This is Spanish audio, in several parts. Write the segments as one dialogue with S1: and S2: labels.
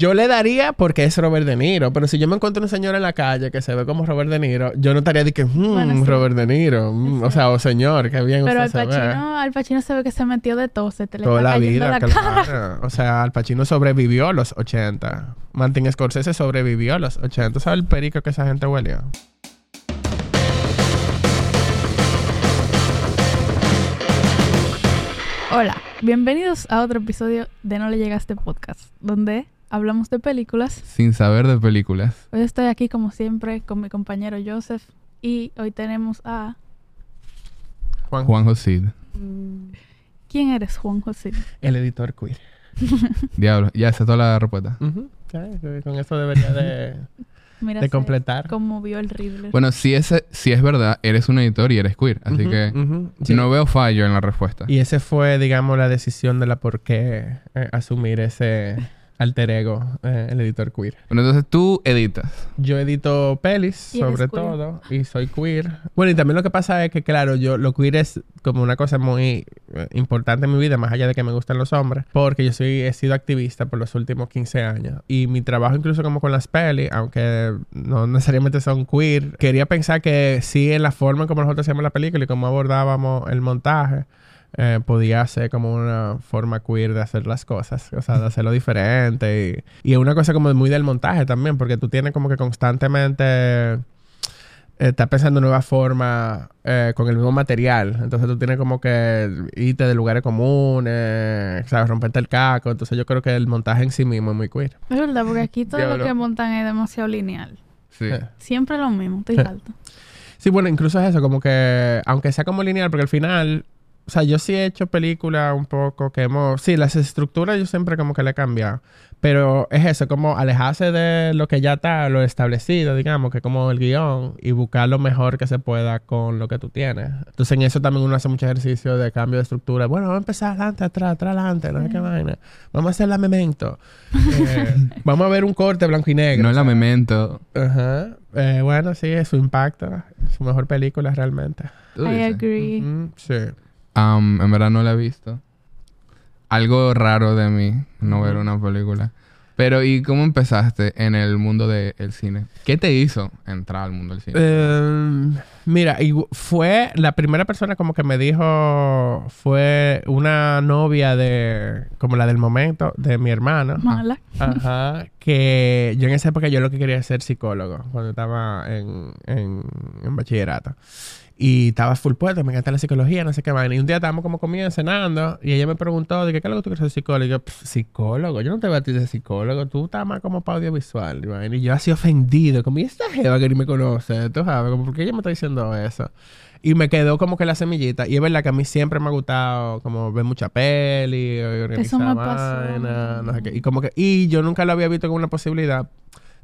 S1: Yo le daría porque es Robert De Niro, pero si yo me encuentro un señor en la calle que se ve como Robert De Niro, yo no estaría de que, "Mm,
S2: Bueno, sí.
S1: Robert De Niro, mm", o sea, o señor, qué bien
S2: Pero Al
S1: usted se ve.
S2: Pacino, Al Pacino se ve que se metió de todo. Se te le
S1: Toda la vida,
S2: la cara.
S1: O sea, Al Pacino sobrevivió a los 80. Martin Scorsese sobrevivió a los 80. ¿Sabes el perico que esa gente huele?
S2: Hola, bienvenidos a otro episodio de No le llegaste podcast, donde hablamos de películas.
S3: Sin saber de películas.
S2: Hoy estoy aquí como siempre con mi compañero Joseph y hoy tenemos a...
S1: Juan,
S3: Juan José.
S2: ¿Quién eres, Juan José?
S1: el editor queer.
S3: Diablo, ya esa es toda la respuesta.
S1: Ya, que Con eso debería de,
S2: Mira,
S1: de
S2: se
S1: completar.
S2: conmovió el Riddler.
S3: Bueno, si es, si es verdad, eres un editor y eres queer. Así que.
S1: Sí.
S3: no veo fallo en la respuesta.
S1: Y ese fue, digamos, la decisión de la por qué eh, asumir ese alter ego, eh, el editor queer.
S3: Bueno, entonces tú editas.
S1: Yo edito pelis,
S2: Y
S1: sobre todo, y soy queer. Bueno, y también lo que pasa es que, claro, yo lo queer es como una cosa muy eh, importante en mi vida, más allá de que me gustan los hombres, porque yo soy, he sido activista por los últimos 15 años. Y mi trabajo incluso como con las pelis, aunque no necesariamente son queer, quería pensar que sí en la forma en como nosotros hacíamos la película y cómo abordábamos el montaje, eh, podía ser como una forma queer de hacer las cosas, o sea, de hacerlo diferente. Y, es una cosa como muy del montaje también, porque tú tienes como que constantemente eh, estás pensando en nuevas formas eh, con el mismo material. Entonces tú tienes como que irte de lugares comunes, ¿sabes? Romperte el caco. Entonces yo creo que el montaje en sí mismo es muy queer.
S2: Es verdad, porque aquí todo lo que montan es demasiado lineal.
S3: Sí.
S2: Siempre lo mismo, estoy alto.
S1: Sí, bueno, incluso es eso, como que, aunque sea como lineal, porque al final, o sea, yo sí he hecho películas un poco que hemos, sí, las estructuras yo siempre como que le he cambiado, pero es eso, como alejarse de lo que ya está, lo establecido, digamos, que como el guion, y buscar lo mejor que se pueda con lo que tú tienes. Entonces en eso también uno hace mucho ejercicio de cambio de estructura. Bueno, vamos a empezar adelante, atrás, atrás, adelante, no sé qué vaina. Vamos a hacer la memento. Eh, vamos a ver un corte blanco y negro.
S3: No es la
S1: o sea.
S3: memento.
S1: Ajá. Eh, bueno, sí, es su impacto. Su mejor película realmente.
S3: Tú
S2: I agree.
S1: Sí.
S3: Am, en verdad no la he visto. Algo raro de mí no ver una película. Pero, ¿y cómo empezaste en el mundo del cine? ¿Qué te hizo entrar al mundo del cine?
S1: Eh, mira, y fue la primera persona como que me dijo, fue una novia de, como la del momento, de mi hermana.
S2: Mala.
S1: Ajá, que yo en esa época yo lo que quería era ser psicólogo cuando estaba en, en, en bachillerato. Y estaba full puesto, me encanta la psicología, no sé qué vaina. Y un día estábamos como comiendo, cenando, y ella me preguntó, de ¿qué es lo que tú quieres ser psicólogo? Y yo, "Pff, psicólogo, yo no te voy a ti de psicólogo, tú estás más como para audiovisual. Y, yo así ofendido, como, ¿y esta jeva que ni me conoce? Tú sabes, como, ¿por qué ella me está diciendo eso? Y me quedó como que la semillita. Y es verdad que a mí siempre me ha gustado como ver mucha peli, organizar
S2: Eso me pasó.
S1: vaina, no sé qué. Y como que, y yo nunca lo había visto como una posibilidad.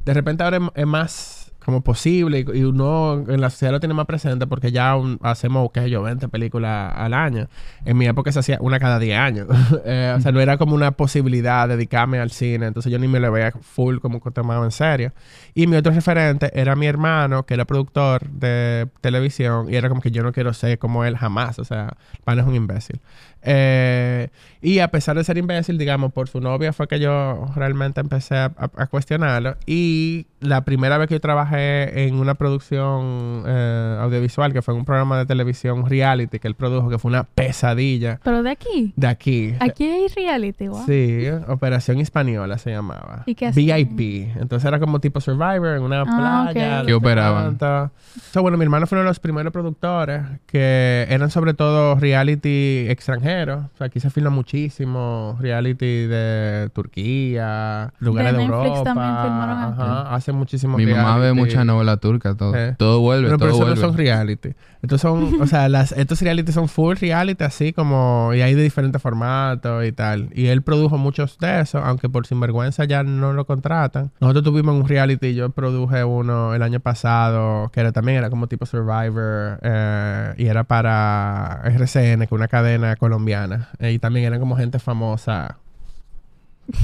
S1: De repente ahora es más como posible y, y uno en la sociedad lo tiene más presente porque ya un- hacemos, qué sé yo, 20 películas al año. En mi época se hacía una cada 10 años. Eh, o sea, no era como una posibilidad dedicarme al cine. Entonces yo ni me lo veía full como que tomado en serio. Y mi otro referente era mi hermano, que era productor de televisión. Y era como que yo no quiero ser como él jamás. O sea, pan es un imbécil. Eh, y a pesar de ser imbécil, digamos, por su novia fue que yo realmente empecé a, a- a cuestionarlo. Y la primera vez que yo trabajé en una producción eh, audiovisual, que fue en un programa de televisión un reality que él produjo, que fue una pesadilla
S2: Pero de aquí.
S1: de aquí.
S2: Aquí hay reality, wow.
S1: Sí, Operación Española se llamaba.
S2: ¿Y qué?
S1: VIP. Entonces era como tipo Survivor en una
S2: Ah,
S1: playa.
S2: ok.
S1: no
S3: ¿Qué operaban?
S1: So, bueno, mi hermano fue uno de los primeros productores que eran sobre todo reality extranjeros. O sea, aquí se filma muchísimo reality de Turquía, lugares de,
S2: De Netflix
S1: Europa.
S2: también filmaron aquí.
S1: Ajá, hace muchísimo
S3: Mi mamá ve
S1: reality.
S3: mucha novela turca, todo.
S1: Eh.
S3: Todo vuelve,
S1: Pero, pero
S3: todo
S1: eso no son reality. Estos son, o sea, las, estos reality son full reality, así como, y hay de diferentes formatos y tal. Y él produjo muchos de esos, aunque por sinvergüenza ya no lo contratan. Nosotros tuvimos un reality, yo produje uno el año pasado, que era también era como tipo Survivor, eh, y era para RCN, que es una cadena colombiana. Eh, y también eran como gente famosa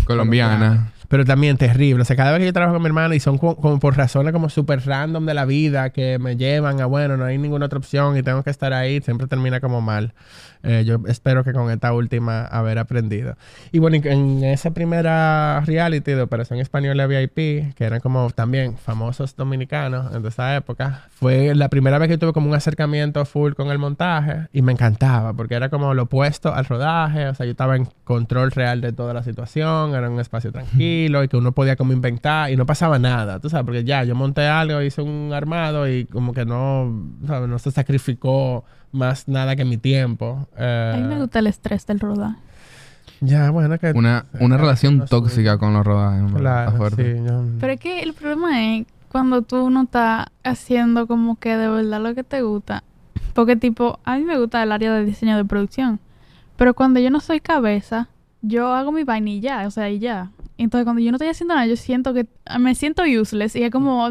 S3: Colombiana.
S1: Pero también terrible. O sea, cada vez que yo trabajo con mi hermana y son como, como por razones como súper random de la vida que me llevan a, bueno, no hay ninguna otra opción y tengo que estar ahí, siempre termina como mal. Eh, yo espero que con esta última haber aprendido. Y bueno, en esa primera reality de Operación Española VIP, que eran como también famosos dominicanos en esa época, fue la primera vez que tuve como un acercamiento full con el montaje y me encantaba porque era como lo opuesto al rodaje, o sea, yo estaba en control real de toda la situación, era un espacio tranquilo y que uno podía como inventar y no pasaba nada, tú sabes, porque ya yo monté algo, hice un armado y como que no, ¿sabes? no se sacrificó más nada que mi tiempo.
S2: A mí me
S1: Eh,
S2: gusta el estrés del rodaje.
S1: ya, bueno, que...
S3: Una, una
S1: eh,
S3: relación
S1: no soy-
S3: tóxica con los rodajes.
S1: Claro,
S3: fuerte.
S1: sí, yo-
S2: Pero es que el problema es cuando tú no estás haciendo como que de verdad lo que te gusta. Porque tipo, a mí me gusta el área de diseño de producción. Pero cuando yo no soy cabeza, yo hago mi vainilla, o sea, y ya. Entonces cuando yo no estoy haciendo nada, yo siento que me siento useless y es como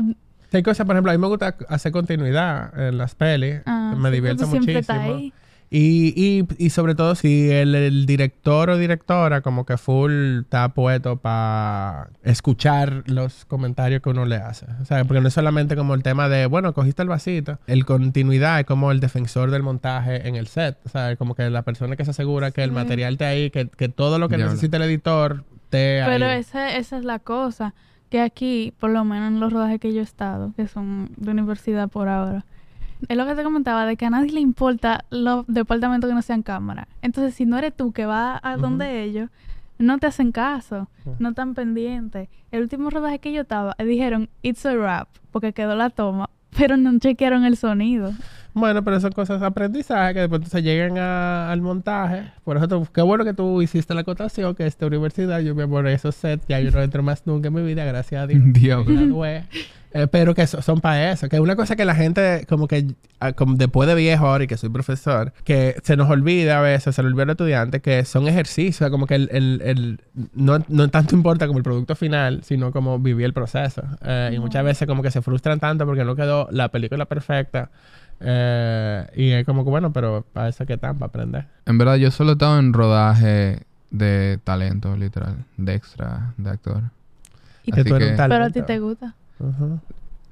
S1: Sí, Hay cosas, por ejemplo, a mí me gusta hacer continuidad en las pelis.
S2: ah,
S1: me
S2: sí,
S1: muchísimo.
S2: ahí.
S1: Y, y, y sobre todo si el, el director o directora como que full está puesto para escuchar los comentarios que uno le hace. O sea, porque no es solamente como el tema de, bueno, cogiste el vasito. El continuidad es como el defensor del montaje en el set. O sea, como que la persona que se asegura que el material esté ahí, que, que todo lo que
S3: Diablo.
S1: necesita el editor esté
S2: Pero esa, esa es la cosa. Que aquí, por lo menos en los rodajes que yo he estado, que son de universidad por ahora, es lo que te comentaba, de que a nadie le importa los departamentos que no sean cámara. Entonces, si no eres tú que vas a donde ellos, no te hacen caso, no están pendientes. El último rodaje que yo estaba, dijeron, it's a wrap, porque quedó la toma, pero no chequearon el sonido.
S1: Bueno, pero son cosas de aprendizaje que después se llegan a- al montaje. Por eso, qué bueno que tú hiciste la acotación, que esta universidad, yo me por esos sets, ya yo no entro más nunca en mi vida, gracias a Dios. Gradué. Eh, pero que so- son para eso. Que una cosa que la gente, como que ah, como después de viejo ahora y que soy profesor, que se nos olvida a veces, se le olvida al estudiante, que son ejercicios. Como que el, el- el- no, no tanto importa como el producto final, sino como vivir el proceso. Eh, Y muchas veces como que se frustran tanto porque no quedó la película perfecta. Eh, y es como que bueno, pero para eso que están, para aprender.
S3: En verdad, yo solo he estado en rodaje de talento, literal. De extra, de actor.
S2: Y-
S3: Así
S1: tú eres
S3: que-
S1: un
S2: pero a
S1: talento.
S2: ti te gusta.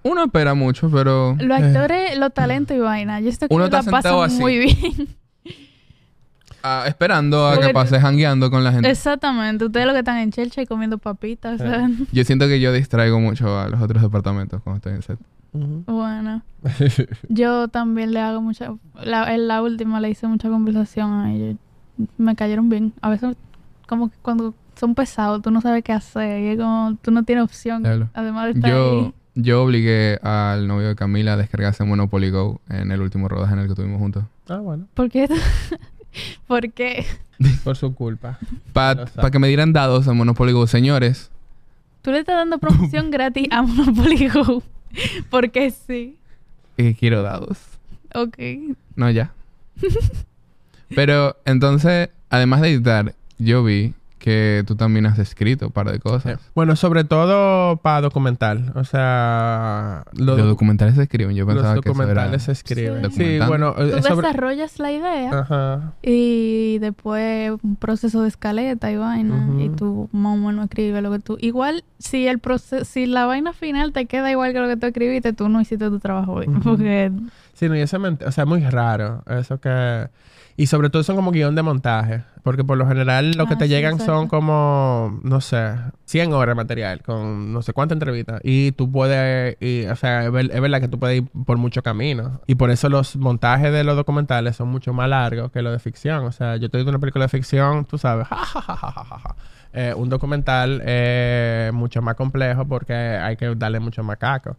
S3: Uno espera mucho, pero...
S2: Los actores, los talentos y vaina, yo estoy que
S3: Uno
S2: la pasan
S3: así.
S2: muy bien.
S3: ah, esperando a
S2: Porque
S3: que pase jangueando con la gente.
S2: Exactamente, ustedes lo que están en Chelcha y comiendo papitas. o sea,
S3: Yo siento que yo distraigo mucho a los otros departamentos cuando estoy en set.
S2: Bueno, yo también le hago mucha. La, en la última le hice mucha conversación a ellos. Me cayeron bien. A veces, como que cuando son pesados, tú no sabes qué hacer. Y es como, tú no tienes opción. Además de estar
S3: Yo,
S2: ahí.
S3: yo obligué al novio de Camila a descargarse Monopoly Go en el último rodaje en el que estuvimos juntos.
S1: Ah, bueno.
S2: ¿Por qué? ¿Por qué?
S1: Por su culpa.
S3: Para que me dieran dados en Monopoly Go. Señores,
S2: Tú le estás dando promoción gratis a Monopoly Go. Porque sí.
S3: quiero dados.
S2: Ok.
S3: No, ya. Pero entonces, además de editar, yo vi que tú también has escrito un par de cosas.
S1: Bueno, sobre todo para documental. O sea, lo-
S3: Los documentales se escriben. Yo
S1: los
S3: pensaba que eso era...
S1: documentales se escriben.
S2: Sí.
S1: Bueno,
S2: Tú
S1: eh, sobre-
S2: desarrollas la idea.
S1: Ajá.
S2: Y después un proceso de escaleta y vaina. Y tú más o menos escribes lo que tú. Igual, si el proceso, si la vaina final te queda igual que lo que tú escribiste, tú no hiciste tu trabajo bien. Porque
S1: Sí, no, y eso, ment- o sea, muy raro. Eso que... Y sobre todo son como guion de montaje. Porque por lo general lo que
S2: Ah,
S1: te
S2: sí,
S1: llegan son como, no sé, 100 horas de material con no sé cuántas entrevistas. Y tú puedes, y, o sea, es, ver- es verdad que tú puedes ir por mucho camino. Y por eso los montajes de los documentales son mucho más largos que los de ficción. O sea, yo estoy viendo una película de ficción, tú sabes, ja, ja. Eh, un documental es mucho más complejo porque hay que darle mucho más caco.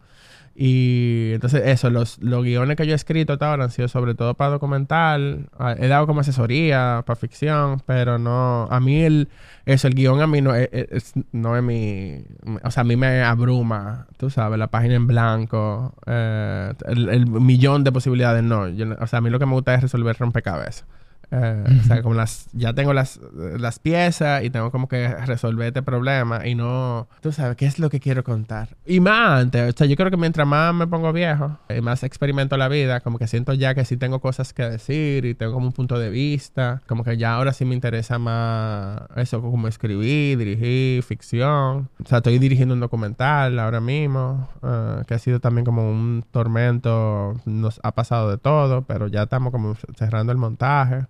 S1: Y entonces eso, los, los guiones que yo he escrito ahora han sido sobre todo para documental. Ah, He dado como asesoría para ficción, pero no, a mí el, eso, el guion a mí no es, es- no es mi, o sea, a mí me abruma, tú sabes, la página en blanco, eh, el, el millón de posibilidades, no- o sea, a mí lo que me gusta es resolver rompecabezas. Eh, o sea, como las, ya tengo las, las piezas y tengo como que resolver este problema y no, tú sabes, ¿qué es lo que quiero contar? Y más antes, o sea, yo creo que mientras más me pongo viejo y más experimento la vida, como que siento ya que sí tengo cosas que decir y tengo como un punto de vista, como que ya ahora sí me interesa más eso, como escribir, dirigir, ficción. O sea, estoy dirigiendo un documental ahora mismo, eh, que ha sido también como un tormento, nos ha pasado de todo, pero ya estamos como cerrando el montaje.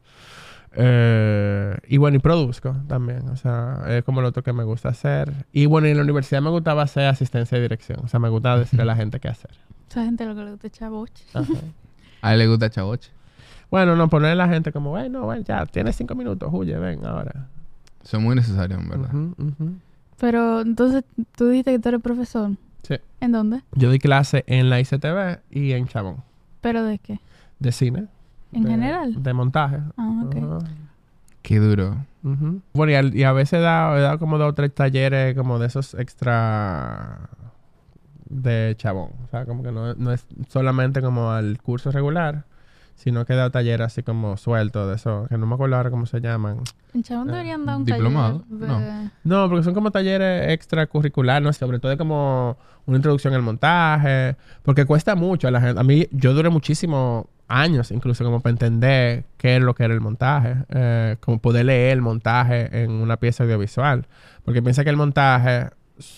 S1: Eh, y bueno, y produzco también. O sea, es como lo otro que me gusta hacer. Y bueno, en la universidad me gustaba hacer asistencia de dirección. O sea, me gustaba decirle a la gente qué hacer.
S2: Esa gente lo que le gusta es chavoche.
S3: A él le gusta chavoche.
S1: Bueno, no, poner a la gente como, bueno, bueno, ya, tienes cinco minutos, huye, ven ahora.
S3: Son muy necesarios, en verdad.
S2: Pero entonces, tú dijiste que tú eres profesor.
S1: Sí.
S2: ¿En dónde?
S1: Yo di clase en la ICTV y en Chabón.
S2: ¿Pero de qué?
S1: De cine.
S2: ¿En
S1: de-
S2: general?
S1: De montaje.
S2: Ah, ok.
S3: Qué duro.
S1: Ujú. Bueno, y, al- y a veces he dado, he dado como dos o tres talleres como de esos extra de chabón. O sea, como que no, no es solamente como al curso regular, sino que he dado talleres así como sueltos de eso, que no me acuerdo ahora cómo se llaman.
S2: En Chabón
S1: Eh,
S2: deberían dar un
S3: diplomado,
S2: taller
S3: no.
S2: de...
S1: No, porque son como talleres extracurriculares, ¿no? sobre todo como una introducción al montaje, porque cuesta mucho a la gente. A mí, yo duré muchísimos años incluso como para entender qué es lo que era el montaje, eh, como poder leer el montaje en una pieza audiovisual, porque piensa que el montaje,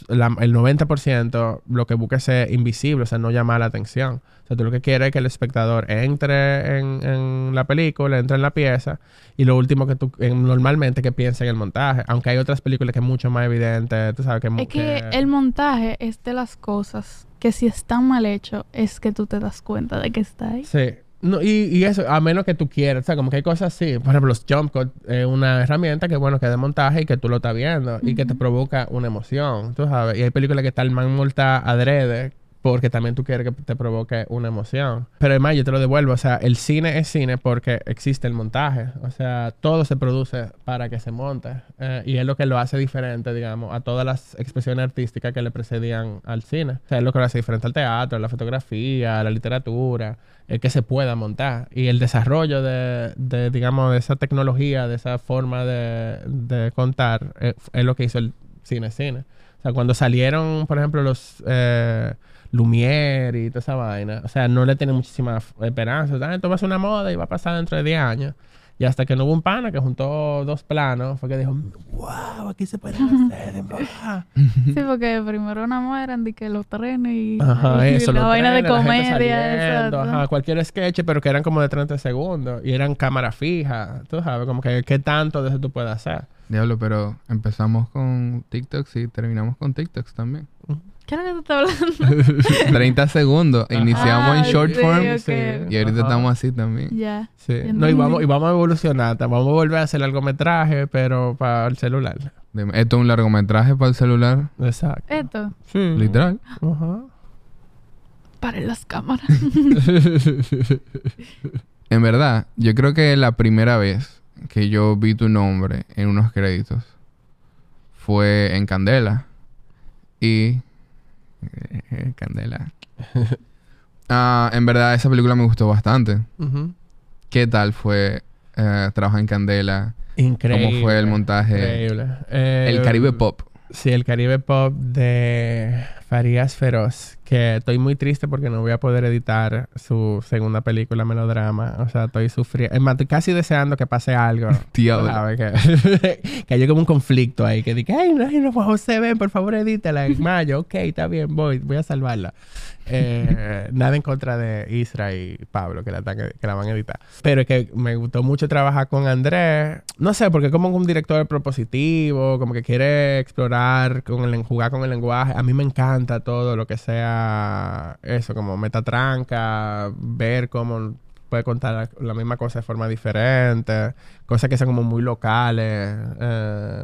S1: la- el 90% lo que busca es ser invisible, o sea, no llamar la atención. O sea, tú lo que quieres es que el espectador entre en, en la película, entre en la pieza, y lo último que tú, en- normalmente que piensa en el montaje. Aunque hay otras películas que es mucho más evidente, tú sabes que...
S2: Es que el montaje es de las cosas que si están mal hecho es que tú te das cuenta de que está ahí.
S1: Sí. No, y, y eso, a menos que tú quieras, o sea, como que hay cosas así. Por ejemplo, los jump cut es una herramienta que, bueno, que es de montaje y que tú lo estás viendo y que te
S2: provoca
S1: una emoción, tú sabes. Y hay películas que están mal multa adrede porque también tú quieres que te provoque una emoción. Pero además, yo te lo devuelvo, o sea, el cine es cine porque existe el montaje. O sea, todo se produce para que se monte. Eh, y es lo que lo hace diferente, digamos, a todas las expresiones artísticas que le precedían al cine. O sea, es lo que lo hace diferente al teatro, a la fotografía, a la literatura, el que se pueda montar. Y el desarrollo de, digamos, de esa tecnología, de esa forma de, contar, eh, es lo que hizo el cine cine. O sea, cuando salieron, por ejemplo, los eh, Lumière y toda esa vaina, o sea, no le tienen muchísima esperanza. O sea, esto va a ser una moda y va a pasar dentro de 10 años. Y hasta que no hubo un pana que juntó dos planos, fue que dijo, wow, aquí se pueden hacer, en verdad".
S2: Sí, porque primero nada más eran de que los trenes y,
S1: Ajá,
S2: y
S1: eso,
S2: la vaina de
S1: trenes, gente
S2: comedia.
S1: saliendo, ajá, cualquier sketch, pero que eran como de 30 segundos y eran cámara fija, tú sabes, como que qué tanto de eso tú puedes hacer.
S3: Diablo, pero empezamos con TikToks y terminamos con TikToks también.
S2: ¿Qué es lo que tú estás hablando?
S3: 30 segundos.
S1: Ajá.
S3: Iniciamos
S2: Ah,
S3: en short
S2: sí,
S3: form y ahorita
S1: Ajá.
S3: estamos así también.
S2: ya.
S1: Sí. No, y vamos, y vamos a evolucionar, vamos a volver a hacer largometraje, pero para el celular.
S3: Esto es un largometraje para el celular,
S1: Exacto.
S2: Esto,
S1: Sí.
S3: literal.
S1: Ajá.
S2: para las cámaras.
S3: En verdad, yo creo que la primera vez que yo vi tu nombre en unos créditos fue en Candela. Y... eh, Candela. Ah, en verdad, esa película me gustó bastante. ¿Qué tal fue eh, trabajar en Candela?
S1: Increíble.
S3: ¿Cómo fue el montaje?
S1: Increíble. Eh,
S3: El Caribe Pop.
S1: Sí, el Caribe Pop de Farías Feroz. Que estoy muy triste porque no voy a poder editar su segunda película melodrama. O sea, estoy sufriendo. Es más, estoy casi deseando que pase algo.
S3: Diablo.
S1: ¿Sabes? Que, que haya como un conflicto ahí. Que diga, ay, no, no, José, ven, por favor, edítala en mayo. Ok, está bien, voy, voy a salvarla. Eh, nada en contra de Isra y Pablo, que la, que la van a editar. Pero es que me gustó mucho trabajar con Andrés. No sé, porque como un director propositivo, como que quiere explorar, con el, jugar con el lenguaje. A mí me encanta todo lo que sea eso, como metatranca, ver cómo puede contar la, misma cosa de forma diferente, cosas que sean como muy locales, eh,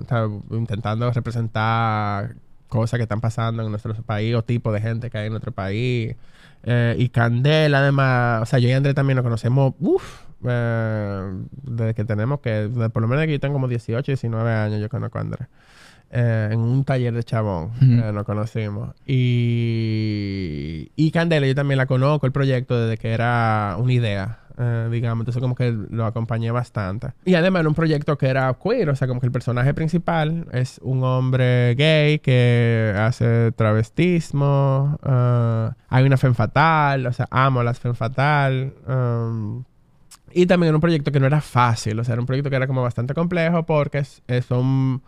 S1: intentando representar cosas que están pasando en nuestro país o tipo de gente que hay en nuestro país. Eh, y Candela, además, o sea, yo y Andrés también nos conocemos, uff, desde que tenemos que, por lo menos aquí yo tengo como 18, 19 años, yo conozco a Andrés. Eh, en un taller de chabón
S3: Ujú.
S1: eh, nos conocimos. Y, y Candela, yo también la conozco, el proyecto, desde que era una idea. eh, digamos. Entonces como que lo acompañé bastante. Y además era un proyecto que era queer, o sea, como que el personaje principal es un hombre gay que hace travestismo. eh, hay una fe fatal, o sea, amo las fe fatal. um, y también era un proyecto que no era fácil, o sea, era un proyecto que era como bastante complejo porque son,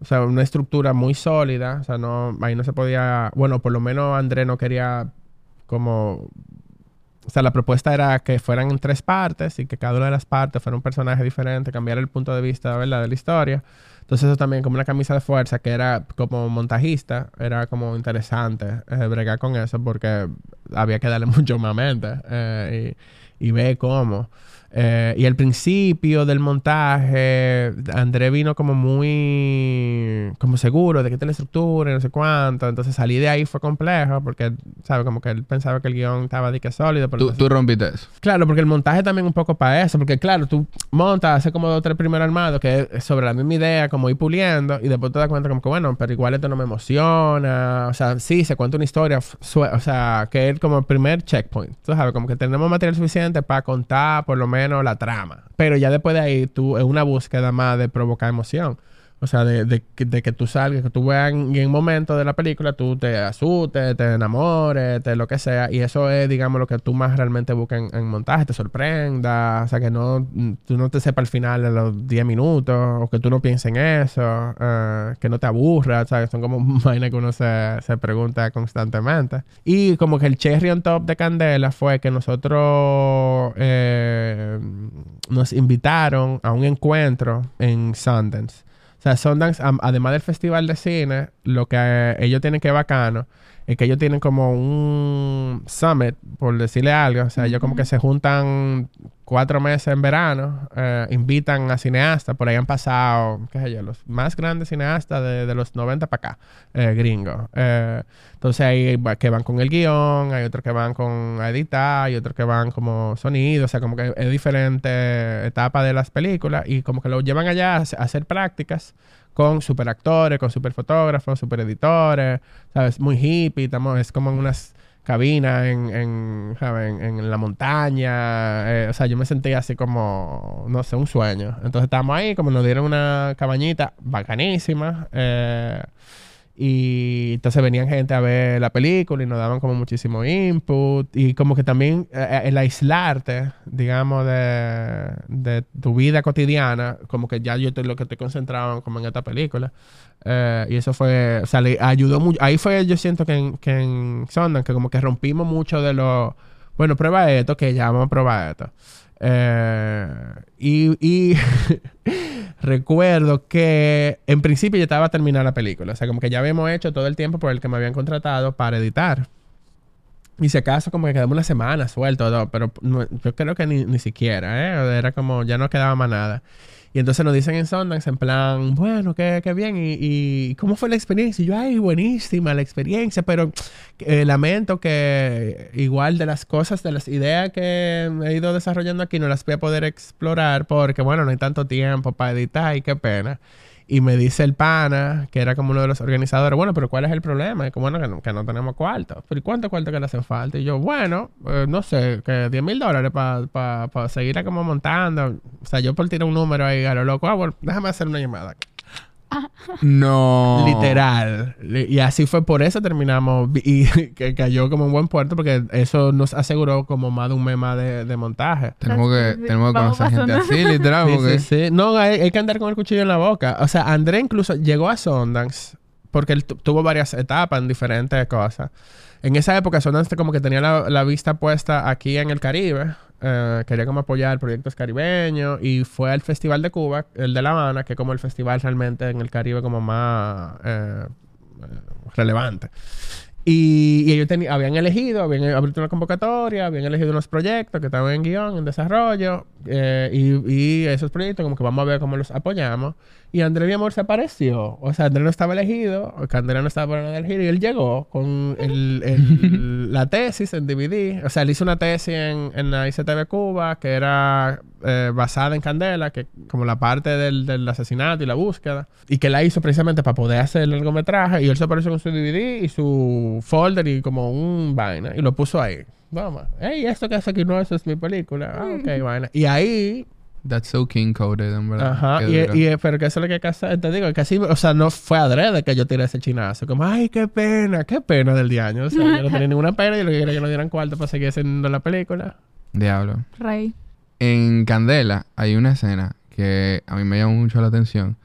S1: o sea, una estructura muy sólida, o sea, no, ahí no se podía, bueno, por lo menos André no quería como, o sea, la propuesta era que fueran en tres partes y que cada una de las partes fuera un personaje diferente, cambiar el punto de vista, ¿verdad?, de la historia. Entonces eso también como una camisa de fuerza que era como montajista, era como interesante eh, bregar con eso porque había que darle mucho más mente eh, y, y ver cómo. Eh, y al principio del montaje, André vino como muy como seguro de que tiene la estructura y no sé cuánto. Entonces salir de ahí fue complejo porque, ¿sabes? Como que él pensaba que el guion estaba de que sólido. Pero
S3: Tú,
S1: entonces-
S3: tú rompiste eso.
S1: Claro, porque el montaje también un poco para eso, porque claro, tú montas, haces como dos o tres primeros armados, que es sobre la misma idea, como ir puliendo, y después te das cuenta como que, bueno, pero igual esto no me emociona, o sea, sí, se cuenta una historia, o sea, que es como el primer checkpoint, tú sabes, como que tenemos material suficiente para contar por lo menos la trama, pero ya después de ahí tú es una búsqueda más de provocar emoción. O sea, de, de de que tú salgas, que tú veas en, en un momento de la película, tú te asustes, te enamores, te lo que sea. Y eso es, digamos, lo que tú más realmente buscas en, en montaje, te sorprenda. O sea, que no, tú no te sepas al final de los 10 minutos, o que tú no pienses en eso, eh, que no te aburra. O sea, que son como vainas que uno se, se pregunta constantemente. Y como que el cherry on top de Candela fue que nosotros eh, nos invitaron a un encuentro en Sundance. O sea, Sundance, además del festival de cine, lo que eh, ellos tienen que bacano es que ellos tienen como un summit, por decirle algo. O sea, ellos como que se juntan cuatro meses en verano, eh, invitan a cineastas. Por ahí han pasado, qué sé yo, los más grandes cineastas de, de los 90 para acá, eh, gringos. Eh, entonces hay que van con el guion, hay otros que van con a editar, hay otros que van como sonido, o sea, como que es diferente etapa de las películas y como que lo llevan allá a hacer prácticas con superactores, con superfotógrafos, supereditores, ¿sabes? Muy hippie, estamos, es como en unas cabinas en, en, en la montaña, eh, o sea, yo me sentía así como, no sé, un sueño. Entonces estábamos ahí, como nos dieron una cabañita bacanísima, eh, y entonces venían gente a ver la película y nos daban como muchísimo input y como que también eh, el aislarte, digamos, de, de tu vida cotidiana, como que ya yo estoy lo que estoy concentrado como en esta película. Eh, y eso fue, o sea, le ayudó mucho. Ahí fue, yo siento que en, que en que como que rompimos mucho de lo, bueno, prueba esto, que ya vamos a probar esto. Eh, y recuerdo que en principio ya estaba terminada la película. O sea, como que ya habíamos hecho todo el tiempo por el que me habían contratado para editar. Y si acaso como que quedamos una semana suelto, pero yo creo que ni, ni siquiera, ¿eh? Era como, ya no quedaba más nada. Y entonces nos dicen en Sundance, en plan, bueno, qué, qué bien, y, ¿cómo fue la experiencia? Y yo, ay, buenísima la experiencia, pero eh, lamento que igual de las cosas, de las ideas que he ido desarrollando aquí, no las voy a poder explorar porque, bueno, no hay tanto tiempo para editar y qué pena. Y me dice el pana, que era como uno de los organizadores, bueno, pero ¿cuál es el problema? Y que bueno, que no, tenemos cuarto. ¿Pero cuánto cuarto que le hacen falta? Y yo, bueno, eh, no sé, que 10 mil dólares para seguir como montando. O sea, yo por tirar un número ahí a lo loco, ah, bueno, déjame hacer una llamada.
S3: No.
S1: Literal. Li- Y así fue, por eso terminamos y que cayó como un buen puerto porque eso nos aseguró como más de un mes más de, de montaje.
S3: Tenemos que, tenemos que conocer gente así, literal,
S1: Sí,
S3: porque...
S1: sí, sí. No, hay, hay que andar con el cuchillo en la boca. O sea, André incluso llegó a Sundance porque él tu- tuvo varias etapas en diferentes cosas. En esa época Sundance como que tenía la, la vista puesta aquí en el Caribe. Eh, quería como apoyar proyectos caribeños y fue al Festival de Cuba, el de La Habana, que es como el festival realmente en el Caribe como más eh, relevante. Y, y ellos habían elegido, habían abierto una convocatoria, habían elegido unos proyectos que estaban en guion, en desarrollo, eh, y, y esos proyectos como que vamos a ver cómo los apoyamos. Y André Amor se apareció. O sea, André no estaba elegido, Candela no estaba por elegir, y él llegó con el- el- la tesis en DVD. O sea, él hizo una tesis en, en la ICTV Cuba que era eh, basada en Candela, que como la parte del, del asesinato y la búsqueda, y que la hizo precisamente para poder hacer el largometraje, y él se apareció con su DVD y su folder y como un vaina, y lo puso ahí. vamos. Ey, esto que hace aquí no, eso es mi película. Ah, ok, vaina. Y ahí
S3: That's so king coded, en verdad.
S1: Ajá, y, y- pero que eso es lo que casa- te digo, que así, o sea, no fue adrede que yo tiré ese chinazo, como, ay, qué pena, qué pena del día año, o sea, yo no tenía ninguna pena y lo que quería que nos dieran cuarto para seguir haciendo la película.
S3: Diablo.
S2: Rey.
S3: En Candela hay una escena que a mí me llamó mucho la atención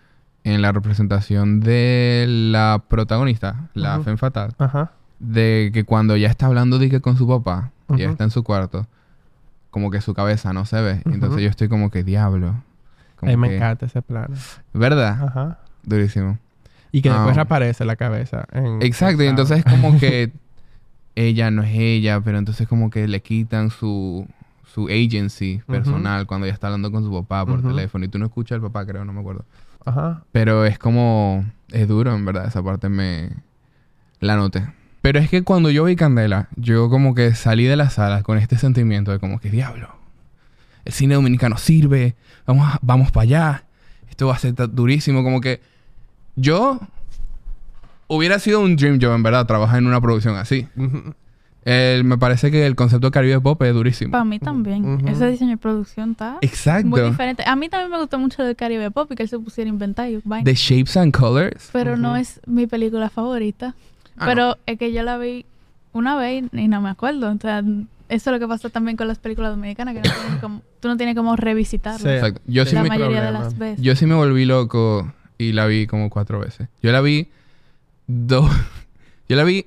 S3: en la representación de la protagonista, la
S1: Ujú.
S3: Femme Fatal,
S1: Ajá.
S3: de que cuando ya está hablando de que con su papá, y ya está en su cuarto, como que su cabeza no se ve. Entonces yo estoy como que diablo.
S1: A
S3: Como
S1: mí me
S3: que-
S1: encanta ese plano.
S3: ¿Verdad?
S1: Ajá.
S3: Durísimo.
S1: Y que después
S3: Ah.
S1: reaparece la cabeza. en-
S3: Exacto, y
S1: en
S3: entonces es como que ella no es ella, pero entonces como que le quitan su, su agency personal cuando ella está hablando con su papá por teléfono y tú no escuchas al papá, creo, no me acuerdo.
S1: Ajá.
S3: Pero es como, es duro, en verdad, esa parte me la noté. Pero es que cuando yo vi Candela, yo como que salí de la sala con este sentimiento de como que diablo. El cine dominicano sirve, vamos, a- vamos para allá, esto va a ser durísimo, como que yo hubiera sido un dream job, en verdad, trabajar en una producción así. El- me parece que el concepto de Caribe Pop es durísimo.
S2: Para mí también.
S1: Ujú.
S2: Ese diseño de producción está
S3: Exacto.
S2: muy diferente. A mí también me gustó mucho del Caribe Pop y que él se pusiera a inventar y.
S3: The Shapes and Colors.
S2: Pero no es mi película favorita.
S3: Ah,
S2: pero es que yo la vi una vez y no me acuerdo. O sea, eso es lo que pasa también con las películas dominicanas, que no tienen como, tú no tienes como revisitarlas.
S1: Sí.
S3: Exacto. Yo sí
S2: la
S3: me-
S2: mayoría de las veces.
S3: Yo sí me volví loco y la vi como cuatro veces. Yo la vi dos... Yo la vi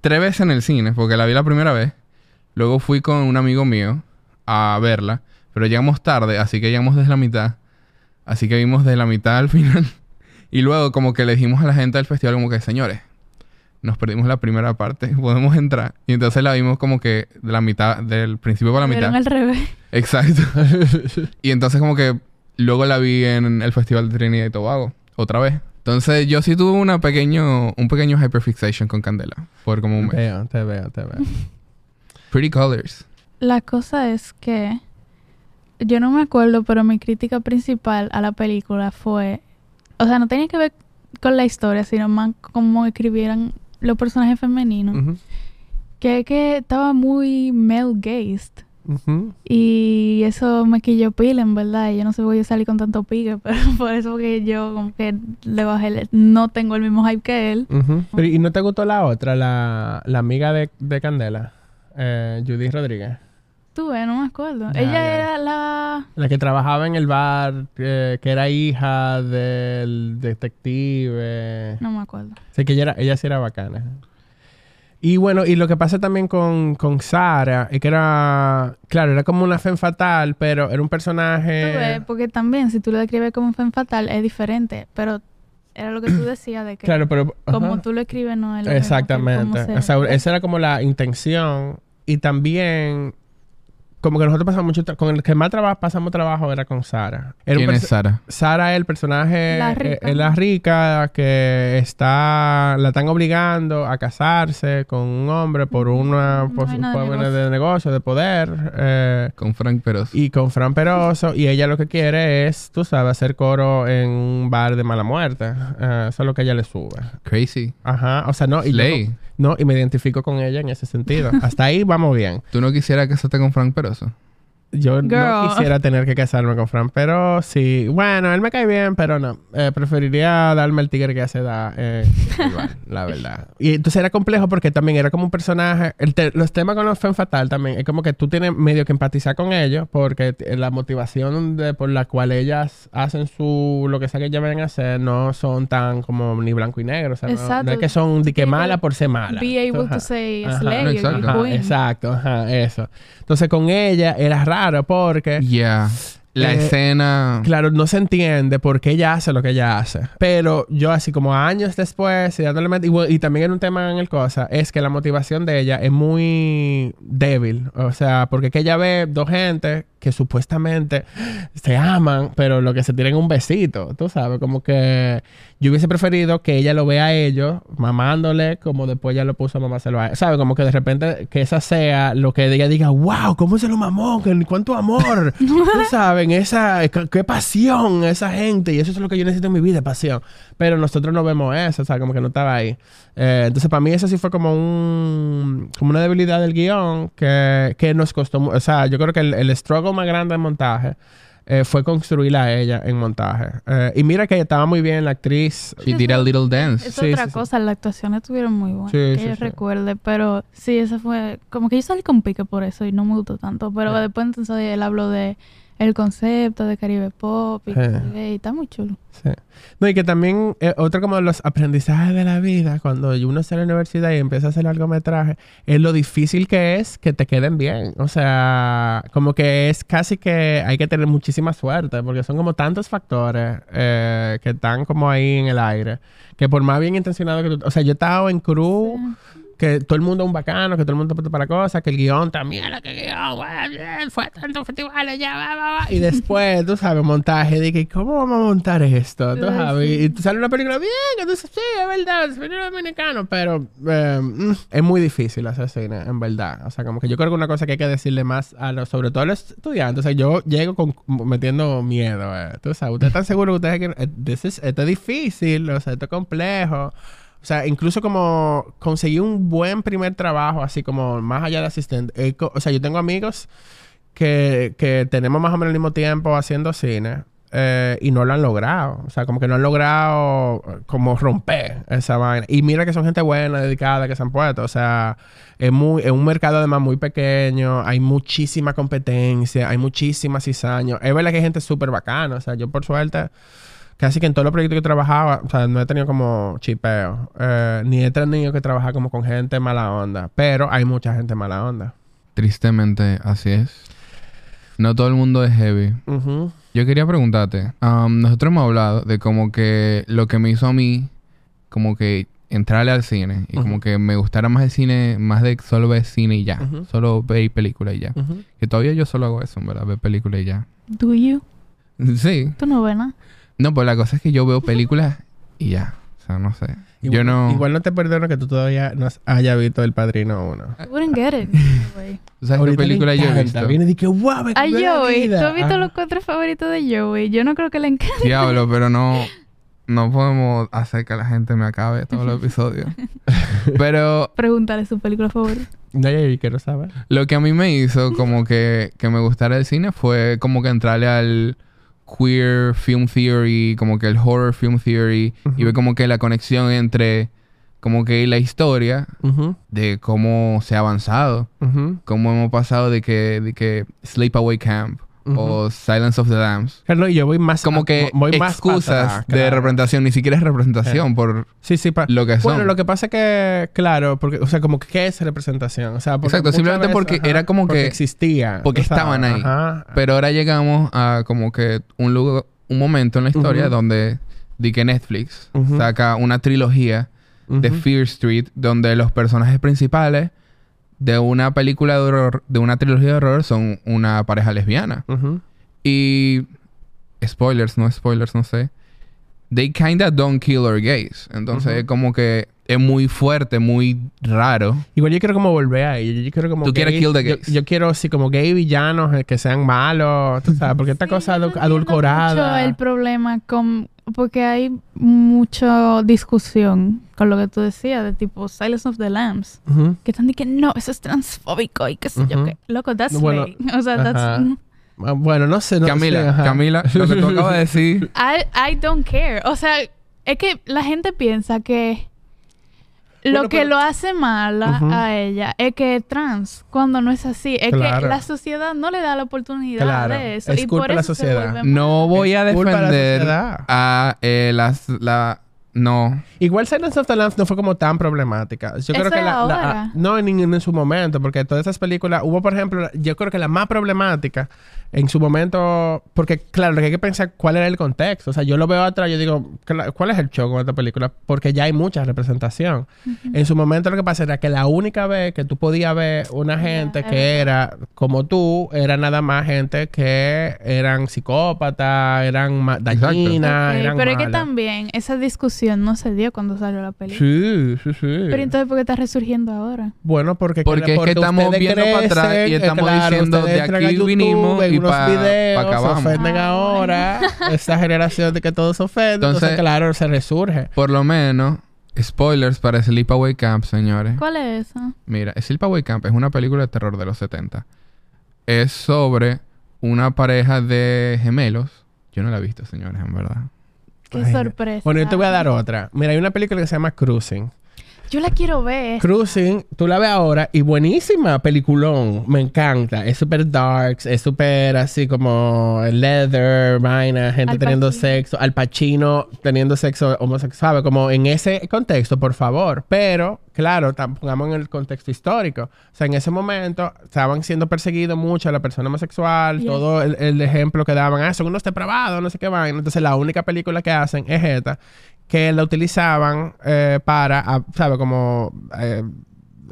S3: tres veces en el cine, porque la vi la primera vez. Luego fui con un amigo mío a verla, pero llegamos tarde, así que llegamos desde la mitad. Así que vimos de la mitad al final. Y luego como que le dijimos a la gente del festival como que, señores, nos perdimos la primera parte, podemos entrar. Y entonces la vimos como que de la mitad, del principio para la mitad.
S2: Al revés.
S3: Exacto. y entonces como que luego la vi en el Festival de Trinidad y Tobago, otra vez. Entonces yo sí tuve una pequeño, un pequeño hyperfixation con Candela. Por como un mes.
S1: Veo, te veo, te veo.
S3: Pretty Colors.
S2: La cosa es que yo no me acuerdo, pero mi crítica principal a la película fue, o sea, no tenía que ver con la historia, sino más cómo escribieran los personajes femeninos,
S1: Ujú.
S2: que es que estaba muy male gazed y eso me quilló pila, en verdad, y yo no sé voy a salir con tanto pique, pero por eso que yo como que le bajé, el- no tengo el mismo hype que él.
S1: Pero, ¿Y no te gustó la otra, la, la amiga de, de Candela? Eh, Judy Rodríguez.
S2: Tú ves, no me acuerdo.
S1: Ya,
S2: Ella
S1: ya.
S2: era la...
S1: La que trabajaba en el bar, eh, que era hija del detective.
S2: No me acuerdo.
S1: Sé que ella, era, ella sí era bacana. Y bueno, y lo que pasa también con, con Sara es que era, claro, era como una femme fatal, pero era un
S2: Tú
S1: personaje...
S2: ves, porque también si tú lo describes como un femme fatal es diferente, pero era lo que tú decías de que
S1: Claro, pero...
S2: como
S1: ajá.
S2: tú lo escribes no es lo que
S1: Exactamente.
S2: cómo se-
S1: O sea, esa era como la intención. Y también, como que nosotros pasamos mucho... Con el que más trabajo, pasamos trabajo era con Sara. Era
S3: ¿Quién es Sara?
S1: Sara es el personaje...
S2: La
S1: eh,
S2: rica.
S1: Es la rica que está... La están obligando a casarse con un hombre por una...
S2: Una
S1: Por,
S2: vaina de negocio.
S1: de negocio, de poder. eh,
S3: Con Frank Peros.
S1: y con Fran Peroso. Y ella lo que quiere es, tú sabes, hacer coro en un bar de mala muerte. Eh, eso es lo que ella le sube.
S3: Crazy.
S1: Ajá. O sea, no... Y yo-. No, y me identifico con ella en ese sentido. Hasta ahí vamos bien.
S3: ¿Tú no quisieras casarte con Frank Peroso?
S1: Yo no quisiera tener que casarme con Fran, pero sí. Bueno, él me cae bien, pero no. Eh, preferiría darme el tigre que hace da eh, igual, la verdad. Y entonces era complejo porque también era como un personaje. el te- los temas con los Femme Fatal también es como que tú tienes medio que empatizar con ellos porque t- la motivación de, por la cual ellas hacen su lo que sea que ellas vayan a hacer no son tan como ni blanco y negro. O sea, no- no,
S2: Exacto.
S1: es que son de que mala por ser mala.
S2: be able
S1: Ajá.
S2: to say
S1: Ajá.
S2: slay
S3: No,
S2: or
S3: exacto.
S1: Ajá, exacto, ajá, eso. Entonces con ella era raro porque,
S3: Yeah. La
S1: Eh,
S3: escena...
S1: claro, no se entiende por qué ella hace lo que ella hace. Pero yo así como años después y dándole... y también en un tema en el cosa, es que la motivación de ella es muy débil. O sea, porque que ella ve dos gente que supuestamente se aman, pero lo que se tienen un besito, tú sabes, como que yo hubiese preferido que ella lo vea a ellos mamándole como después ella lo puso a mamárselo a él, ¿sabes? Como que de repente que esa sea lo que ella diga, wow, ¿cómo se lo mamó? ¿Qué- ¿Cuánto amor? tú sabes, esa, qué, pasión esa gente y eso es lo que yo necesito en mi vida, pasión. Pero nosotros no vemos eso, o sea, como que no estaba ahí. Eh, entonces, para mí eso sí fue como un como una debilidad del guion que, que nos costó, o sea, yo creo que el, el struggle más grande en montaje eh, fue construirla a ella en montaje. Eh, y mira que estaba muy bien la actriz.
S3: She did a little dance.
S2: Es
S1: Sí,
S2: otra
S1: sí, sí.
S2: cosa, las actuaciones estuvieron muy buenas.
S1: Sí,
S2: que
S1: sí,
S2: yo
S1: sí.
S2: recuerde, pero sí, eso fue. Como que yo salí con pique por eso y no me gustó tanto. Pero
S1: Sí.
S2: después entonces él habló de el concepto de Caribe Pop y,
S1: Sí.
S2: y está muy chulo.
S1: Sí. No, y que también eh, otro como los aprendizajes de la vida, cuando uno está en la universidad y empieza a hacer largometraje, es lo difícil que es que te queden bien. O sea, como que es casi que hay que tener muchísima suerte, porque son como tantos factores eh, que están como ahí en el aire, que por más bien intencionado que tú... O sea, yo he estado en crew que todo el mundo es un bacano, que todo el mundo está para cosas, que el guion también, que guion, güey, bien, fue a tantos festivales, ya, va, va, va. Y después, tú sabes, montaje, de que, ¿cómo vamos a montar esto? Tú sabes, y tú sale una película bien, que tú dices, sí, es verdad, es película dominicano, pero eh, mm, es muy difícil hacer cine, en verdad. O sea, como que yo creo que una cosa que hay que decirle más a los, sobre todo a los estudiantes, o sea, yo llego con, metiendo miedo, eh. Tú sabes, ustedes están seguros que ustedes, que eh, this is- esto es difícil, o sea, esto es complejo. O sea, incluso como conseguir un buen primer trabajo, así como más allá de asistente. Eh, o sea, yo tengo amigos que, que tenemos más o menos el mismo tiempo haciendo cine eh, y no lo han logrado. O sea, como que no han logrado eh, como romper esa vaina. Y mira que son gente buena, dedicada, que se han puesto. O sea, es, muy, es un mercado además muy pequeño, hay muchísima competencia, hay muchísima cizaña. Es verdad que hay gente súper bacana. O sea, yo por suerte casi que en todos los proyectos que trabajaba, o sea, no he tenido como chipeo, eh, ni he tenido que trabajar como con gente mala onda, pero hay mucha gente mala onda.
S3: Tristemente, así es. No todo el mundo es heavy. Yo quería preguntarte, um, nosotros hemos hablado de como que lo que me hizo a mí, como que entrarle al cine y como que me gustara más el cine, más de solo ver cine y ya, solo ver películas y ya. Que todavía yo solo hago eso, en verdad, ver películas y ya.
S2: Do you?
S3: Sí.
S2: ¿Tú no ves nada?
S3: No, pues la cosa es que yo veo películas y ya. O sea, no sé. yo
S1: Igual,
S3: no...
S1: igual no te perdono que tú todavía no hayas visto El Padrino 1.
S2: I wouldn't get it.
S3: ¿Tú sabes qué película yo he visto?
S1: Viene y dice, wow, me
S2: A Joey. ¿Tú
S1: vida".
S2: has visto
S1: Ah.
S2: los cuatro favoritos de Joey? Yo no creo que le encante.
S3: Diablo, pero no... No podemos hacer que la gente me acabe todos los episodios. pero
S2: Pregúntale su película favorita.
S1: No, ya, ya quiero saber.
S3: Lo que a mí me hizo como que, que me gustara el cine fue como que entrarle al queer film theory, como que el horror film theory, y ver como que la conexión entre como que la historia de cómo se ha avanzado,
S1: ujú,
S3: cómo hemos pasado de que, de que Sleepaway Camp o Silence of the Lambs.
S1: Claro, y yo voy más...
S3: Como
S1: a-
S3: que
S1: voy
S3: excusas
S1: atrás,
S3: de
S1: claro.
S3: representación, ni siquiera es representación por
S1: Sí, sí,
S3: lo que son.
S1: Bueno, lo que pasa es que, claro, porque, o sea, como que ¿qué es representación? O sea,
S3: Exacto, simplemente porque era como
S1: porque
S3: que-
S1: existía.
S3: porque
S1: o sea,
S3: estaban ahí.
S1: Ajá.
S3: Pero ahora llegamos a como que un lugar, un momento en la historia donde di que Netflix saca una trilogía de. Fear Street donde los personajes principales de una película de horror, de una trilogía de horror son una pareja lesbiana. Y spoilers, no spoilers, no sé. They kinda don't kill our gays. Entonces es como que es muy fuerte, muy raro.
S1: Igual yo quiero como volver ahí. Yo quiero como
S3: Tú quieres kill the
S1: yo,
S3: gays.
S1: yo quiero así como gay villanos eh, que sean malos, tú sabes, porque esta
S2: Sí,
S1: cosa
S2: yo no
S1: adu-
S2: entiendo mucho
S1: adulcorada.
S2: el problema con... Porque hay mucha discusión con lo que tú decías de tipo Silence of the Lambs.
S1: Ujú.
S2: Que están diciendo que no, eso es transfóbico y qué sé yo
S1: Ujú.
S2: qué. Loco, that's
S1: Bueno.
S2: O sea, that's...
S1: ajá. Ah, Bueno, no sé. No,
S3: Camila,
S1: sí, ajá.
S3: Camila, lo que tú acabas de decir.
S2: I, I don't care. O sea, es que la gente piensa que lo que
S1: pero-
S2: lo hace mala a ella es que es trans, cuando no es así. Es que la sociedad no le da la oportunidad
S1: Claro.
S2: de eso.
S1: Es
S2: y
S1: culpa
S2: por
S1: la
S2: eso se
S1: sociedad.
S3: No voy a
S1: la
S3: defender a eh, las, la, No.
S1: Igual Silence of the Lambs no fue como tan problemática. Yo creo que
S2: es
S1: la, la-
S2: ahora.
S1: no en, en su momento, porque todas esas películas hubo, por ejemplo, yo creo que la más problemática en su momento, porque claro, lo que hay que pensar cuál era el contexto. O sea, yo lo veo atrás, yo digo, "Cla- ¿cuál es el show con esta película? Porque ya hay mucha representación. En su momento lo que pasa era que la única vez que tú podías ver una gente que era como tú, era nada más gente que eran psicópatas, eran dañinas, eran
S2: pero es que también esa discusión no se dio cuando salió la película.
S1: Sí, sí, sí.
S2: Pero entonces, ¿por qué está resurgiendo ahora?
S1: Bueno, porque,
S3: Porque es que estamos viendo para atrás y
S1: eh,
S3: estamos diciendo,
S1: ustedes
S3: de aquí
S1: a YouTube,
S3: vinimos y
S1: unos
S3: pa- acá
S1: se
S3: vamos.
S1: ofenden
S2: Ah,
S1: ahora. Esta generación de que todo se ofende. Entonces,
S3: Entonces-
S1: claro, se resurge.
S3: Por lo menos, spoilers para Sleepaway Camp, señores.
S2: ¿Cuál es esa?
S3: Mira, Sleepaway Camp es una película de terror de los 70. Es sobre una pareja de gemelos. Yo no la he visto, señores, en verdad.
S2: Qué
S1: Ay,
S2: sorpresa.
S1: Bueno, yo te voy a dar otra. Mira, hay una película que se llama Cruising.
S2: Yo la quiero ver.
S1: Cruising, tú la ves ahora y buenísima, peliculón. Me encanta. Es súper darks, es súper así como leather, vaina, gente
S2: Al
S1: teniendo
S2: Pacino.
S1: sexo, al Pacino teniendo sexo homosexual, ¿sabe? Como en ese contexto, por favor. Pero, claro, pongamos en el contexto histórico. O sea, en ese momento estaban siendo perseguidos mucho la persona homosexual,
S2: Yes.
S1: todo el, el ejemplo que daban, ah, son unos depravados, no sé qué vaina. Entonces, la única película que hacen es esta que la utilizaban eh, para, ah, ¿sabe? Como eh,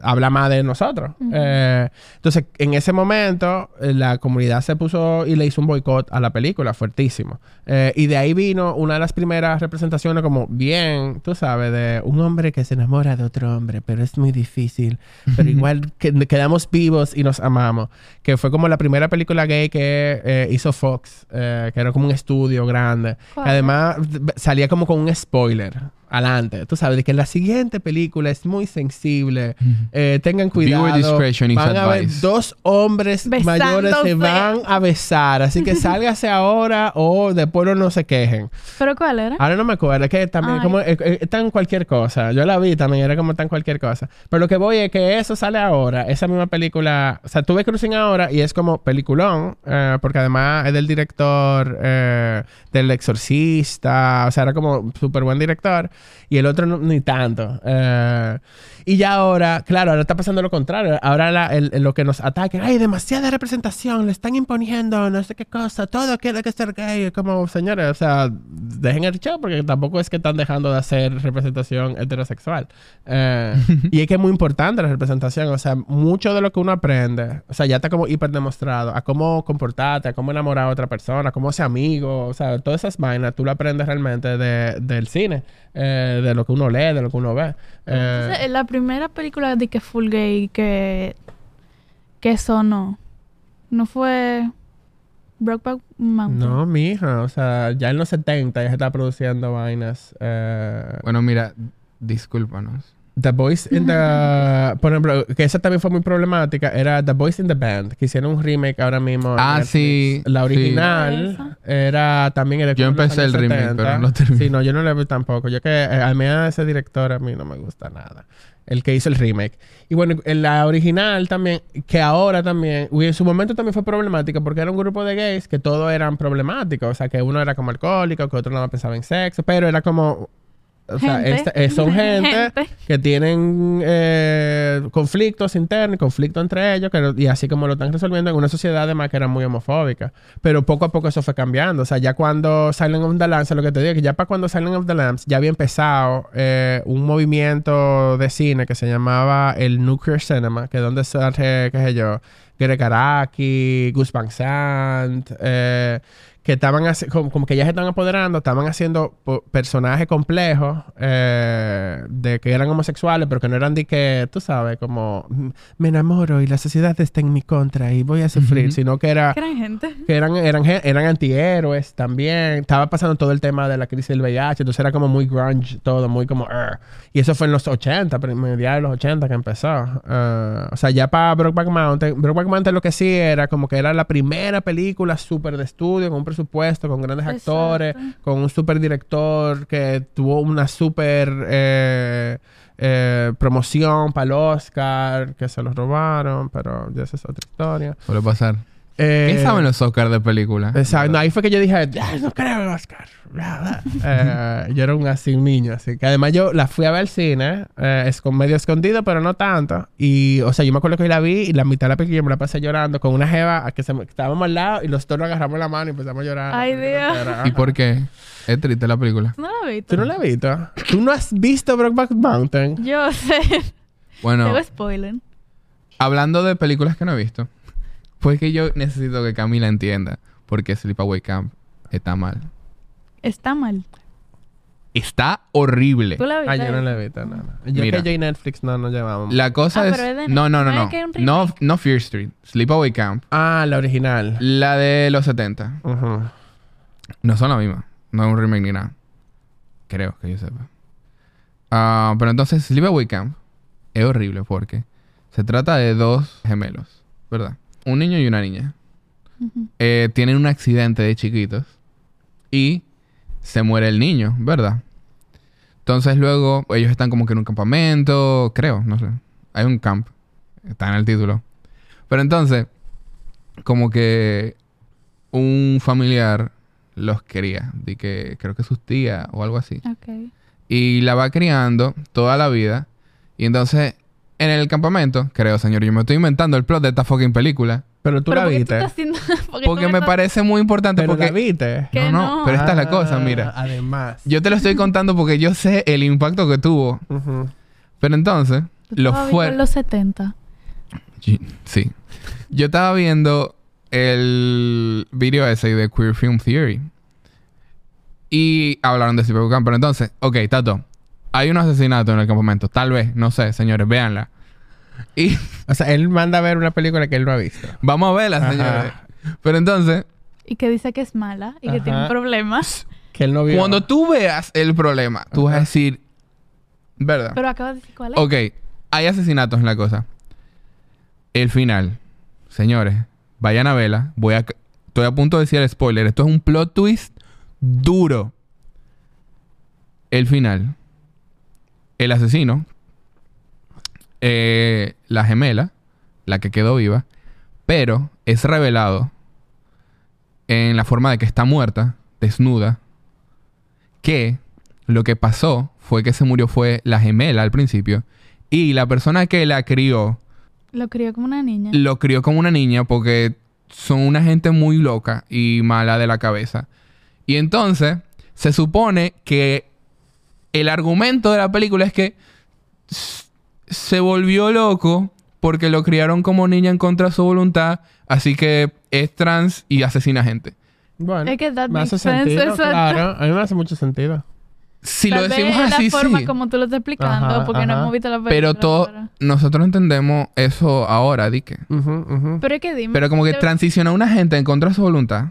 S1: habla más de nosotros. Eh, entonces, en ese momento, eh, la comunidad se puso y le hizo un boicot a la película, fuertísimo. Eh, y de ahí vino una de las primeras representaciones como bien, tú sabes, de un hombre que se enamora de otro hombre, pero es muy difícil. Pero igual que- quedamos vivos y nos amamos. Que fue como la primera película gay que eh, hizo Fox, eh, que era como un estudio grande. Además salía como con un spoiler adelante. Tú sabes, de que la siguiente película es muy sensible. Eh, tengan cuidado.
S3: Viewer discretion is
S1: van a ver dos hombres mayores se
S2: Besándose.
S1: van a besar. Así que sálgase ahora o después no se quejen.
S2: ¿Pero cuál era?
S1: Ahora no me acuerdo, es que también
S2: Ay.
S1: como eh, eh, tan cualquier cosa. Yo la vi también, era como tan cualquier cosa. Pero lo que voy es que eso sale ahora, esa misma película. O sea, tú ves Cruising ahora y es como peliculón, eh, porque además es del director eh, del Exorcista, o sea, era como súper buen director. Y el otro no- ni tanto. Eh, y ya ahora, claro, ahora está pasando lo contrario. Ahora la- el- el- lo que nos ataque, hay demasiada representación, le están imponiendo no sé qué cosa, todo tiene que ser gay. Como, señores, o sea, dejen el show porque tampoco es que están dejando de hacer representación heterosexual. Eh, y es que es muy importante la representación. O sea, mucho de lo que uno aprende, o sea, ya está como hiper demostrado a cómo comportarte, a cómo enamorar a otra persona, a cómo ser amigo, o sea, todas esas vainas tú lo aprendes realmente de- del cine, eh, de lo que uno lee, de lo que uno ve. Eh,
S2: Entonces, la primera película de que full gay que que sonó no fue Brokeback Mountain.
S1: no, mija, o sea, ya en los 70 ya se está produciendo vainas. eh,
S3: Bueno, mira, discúlpanos.
S1: The Boys in the... Por ejemplo, que esa también fue muy problemática, era The Boys in the Band, que hicieron un remake ahora mismo.
S3: Ah,
S1: Netflix.
S3: sí,
S1: La
S3: sí.
S1: original era también... Era
S3: Yo empecé el
S1: años
S3: remake,
S1: 70.
S3: pero no terminé.
S1: Sí, no, yo no lo vi tampoco. Yo que... eh, a mí a ese director a mí no me gusta nada. El que hizo el remake. Y bueno, en la original también, que ahora también, y en su momento también fue problemática porque era un grupo de gays que todos eran problemáticos. O sea, que uno era como alcohólico, que otro no pensaba en sexo, pero era como... O sea,
S2: Gente.
S1: esta- eh, son gente,
S2: Gente.
S1: que tienen eh, conflictos internos, conflictos entre ellos, que y así como lo están resolviendo en una sociedad además que era muy homofóbica. Pero poco a poco eso fue cambiando. O sea, ya cuando Silent of the Lambs, lo que te digo, que ya para cuando Silent of the Lambs ya había empezado eh, un movimiento de cine que se llamaba el Nuclear Cinema, que es donde surge, qué sé yo, Greg Araki, Gus Van Sant, eh, que estaban como, como que ya se estaban apoderando, estaban haciendo personajes complejos eh, de que eran homosexuales, pero que no eran de que, tú sabes, como "Mm, me enamoro y la sociedad está en mi contra y voy a sufrir, sino que era
S2: Que eran gente.
S1: que eran, eran, eran antihéroes también. Estaba pasando todo el tema de la crisis del VIH, entonces era como muy grunge todo, muy como... "Arr". Y eso fue en los 80, pero mediados de los 80 que empezó. Eh, o sea, ya para Brokeback Mountain, Brokeback Mountain lo que sí era como que era la primera película súper de estudio, con un presupuesto, con grandes
S2: Exacto.
S1: actores, con un súper director que tuvo una súper... eh, eh, promoción para el Oscar, que se lo robaron, pero ya esa es otra historia.
S3: Suele pasar.
S1: Eh,
S3: ¿Qué saben los Oscars de película?
S1: Exacto. No, ahí fue que yo dije, "Ah, no creo en Oscar. Eh, yo era un así un niño, así que además yo la fui a ver al cine, eh, es con medio escondido, pero no tanto. Y, o sea, yo me acuerdo que la vi y la mitad de la película me la pasé llorando con una jeva a que se me- estábamos al lado y los dos nos agarramos la mano y empezamos a llorar.
S2: Ay, Dios.
S3: ¿Y por qué? Es triste la película.
S2: ¿Tú no la has visto?
S1: ¿Tú no la has visto? ¿Tú no has visto Brokeback Mountain?
S2: Yo sé.
S3: Bueno,
S2: Tengo spoiler.
S3: hablando de películas que no he visto, pues que yo necesito que Camila entienda por qué Sleepaway Camp está mal.
S2: Está mal.
S3: Está horrible.
S2: ¿Tú la viste?
S1: Ah, yo no la he visto, no, no. Yo
S3: Mira.
S1: que yo y Netflix no nos llevamos.
S3: La cosa
S2: Ah,
S3: es...
S2: pero es de
S3: No, no, no, no.
S2: ¿No es que hay un
S3: No, no Fear Street. Sleepaway Camp.
S1: Ah, la original.
S3: La de los 70.
S1: Ujú.
S3: No son la misma. No es un remake ni nada. Creo que yo sepa. Ah, pero entonces, Sleepaway Camp es horrible porque se trata de dos gemelos, ¿verdad? Un niño y una niña. Eh, tienen un accidente de chiquitos y se muere el niño, ¿verdad? Entonces luego ellos están como que en un campamento, creo, no sé. Hay un camp, está en el título. Pero entonces, como que un familiar los quería, de que creo que sus tías o algo así.
S2: Ok.
S3: Y la va criando toda la vida. Y entonces, en el campamento, creo, señor, yo me estoy inventando el plot de esta fucking película.
S1: Pero tú
S2: ¿Pero
S1: la
S2: por qué tú
S1: viste.
S2: estás haciendo...? porque
S3: Porque
S2: tú
S3: me
S2: estás-
S3: parece muy importante.
S1: Pero
S3: porque
S1: la viste.
S3: No, no,
S2: no.
S3: pero esta es la cosa,
S1: Ah,
S3: mira.
S1: Además.
S3: Yo te lo estoy contando porque yo sé el impacto que tuvo. Pero entonces, lo fue.
S2: en los 70.
S3: Sí. Yo estaba viendo el video ese de Queer Film Theory. Y hablaron de Camp. Pero entonces, ok, Tato. Hay un asesinato en el campamento. Tal vez, no sé, señores, véanla. Y
S1: O sea, él manda a ver una película que él no ha visto.
S3: vamos a verla,
S1: Ajá.
S3: señores. Pero entonces,
S2: Y que dice que es mala y que tiene un problema.
S1: Que él no vio.
S3: cuando tú veas el problema, tú vas a decir, ¿verdad?
S2: Pero acaba de decir cuál es.
S3: Ok, hay asesinatos en la cosa. El final. Señores, vayan a verla. Voy a... Estoy a punto de decir el spoiler. Esto es un plot twist duro. El final. El asesino. eh, la gemela. La que quedó viva. Pero es revelado en la forma de que está muerta, desnuda, que lo que pasó fue que se murió fue la gemela al principio y la persona que la crió
S2: Lo crió como una niña.
S3: lo crió como una niña porque son una gente muy loca y mala de la cabeza. Y entonces se supone que el argumento de la película es que se volvió loco porque lo criaron como niña en contra de su voluntad, así que es trans y asesina gente.
S1: Bueno,
S2: Es que that
S1: me hace
S2: sense,
S1: sentido, claro. A mí me hace mucho sentido.
S3: Si
S2: Tal
S3: lo decimos
S2: es
S3: así,
S2: la forma
S3: sí.
S2: como tú lo estás explicando,
S1: Ajá,
S2: porque no hemos visto la película.
S3: Pero todo, nosotros entendemos eso ahora, Dique.
S2: Pero es que dime.
S3: Pero como que
S2: te-
S3: transicionó a una gente en contra de su voluntad,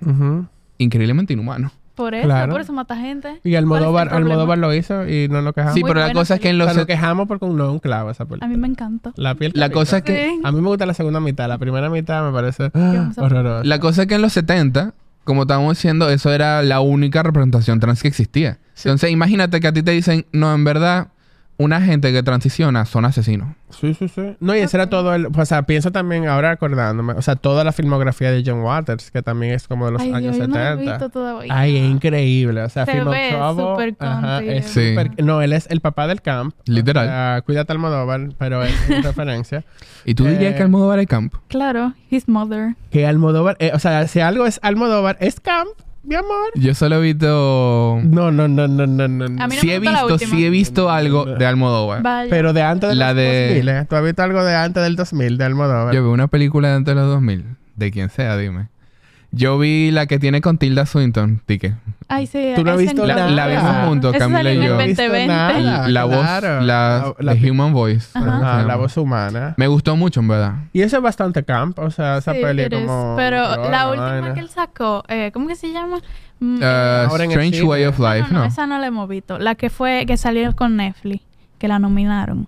S3: increíblemente inhumano.
S2: Por eso,
S1: Claro.
S2: por eso mata gente.
S1: Y
S2: ¿Cuál
S1: Almodóvar,
S2: es?
S1: Almodóvar lo hizo y no nos quejamos.
S3: Sí,
S2: Muy
S3: pero la cosa es que en
S1: O
S3: los...
S1: sea, nos quejamos porque no es un clavo esa
S2: A
S1: película.
S2: mí me encanta.
S1: La piel
S3: La
S1: que
S3: cosa es que...
S2: Sí.
S1: A mí me gusta la segunda mitad. La primera mitad me parece
S2: a-
S1: horrorosa.
S3: La cosa es que en los 70, como estábamos diciendo, eso era la única representación trans que existía.
S1: Sí.
S3: Entonces, imagínate que a ti te dicen, no, en verdad, una gente que transiciona son asesinos.
S1: Sí, sí, sí. No, y ese era todo el... O sea, pienso también ahora acordándome. O sea, toda la filmografía de John Waters, que también es como de los
S2: Ay,
S1: años
S2: Dios, yo no lo he
S1: 70.
S2: visto todavía.
S1: Ay, es increíble. O sea,
S2: Se
S1: Film of
S2: ve
S1: Trouble,
S2: súper
S1: ajá, es
S3: Sí.
S1: No, él es el papá del camp.
S3: Literal.
S1: O sea, cuídate Almodóvar, pero es una referencia.
S3: Y tú dirías
S1: Eh,
S3: que Almodóvar es camp.
S2: Claro, his mother.
S1: Que Almodóvar... eh, o sea, si algo es Almodóvar, es camp, mi amor.
S3: Yo solo he visto...
S1: No, no, no, no, no, no. no.
S2: A mí no
S3: sí
S2: me
S3: he
S2: gusta la
S3: visto,
S2: última.
S3: sí he visto algo de Almodóvar.
S2: Vaya.
S1: Pero de antes de
S3: La
S1: los
S3: de-
S1: 2000, ¿eh? ¿Tú has visto algo de antes del 2000 de Almodóvar?
S3: Yo vi una película de antes de los 2000. De quien sea, dime. Yo vi la que tiene con Tilda Swinton, Tique.
S2: Ay, sí.
S1: Tú no has visto
S3: La,
S1: nada.
S3: la vimos juntos, Camila y yo.
S2: el 2020.
S1: nada.
S3: La voz,
S1: Claro.
S3: la,
S1: La-
S3: The Human Voice.
S2: Ajá.
S1: Ajá, la voz humana.
S3: Me gustó mucho, en verdad.
S1: Y eso es bastante camp, o sea, esa
S2: Sí,
S1: peli como...
S2: Pero
S1: horror,
S2: la última
S1: vaina.
S2: que él sacó, eh, ¿cómo que se llama? Mm,
S3: Uh, Strange. Way of
S2: no,
S3: Life,
S2: no,
S3: ¿no?
S2: esa no la hemos visto. La que fue, que salió con Netflix, que la nominaron.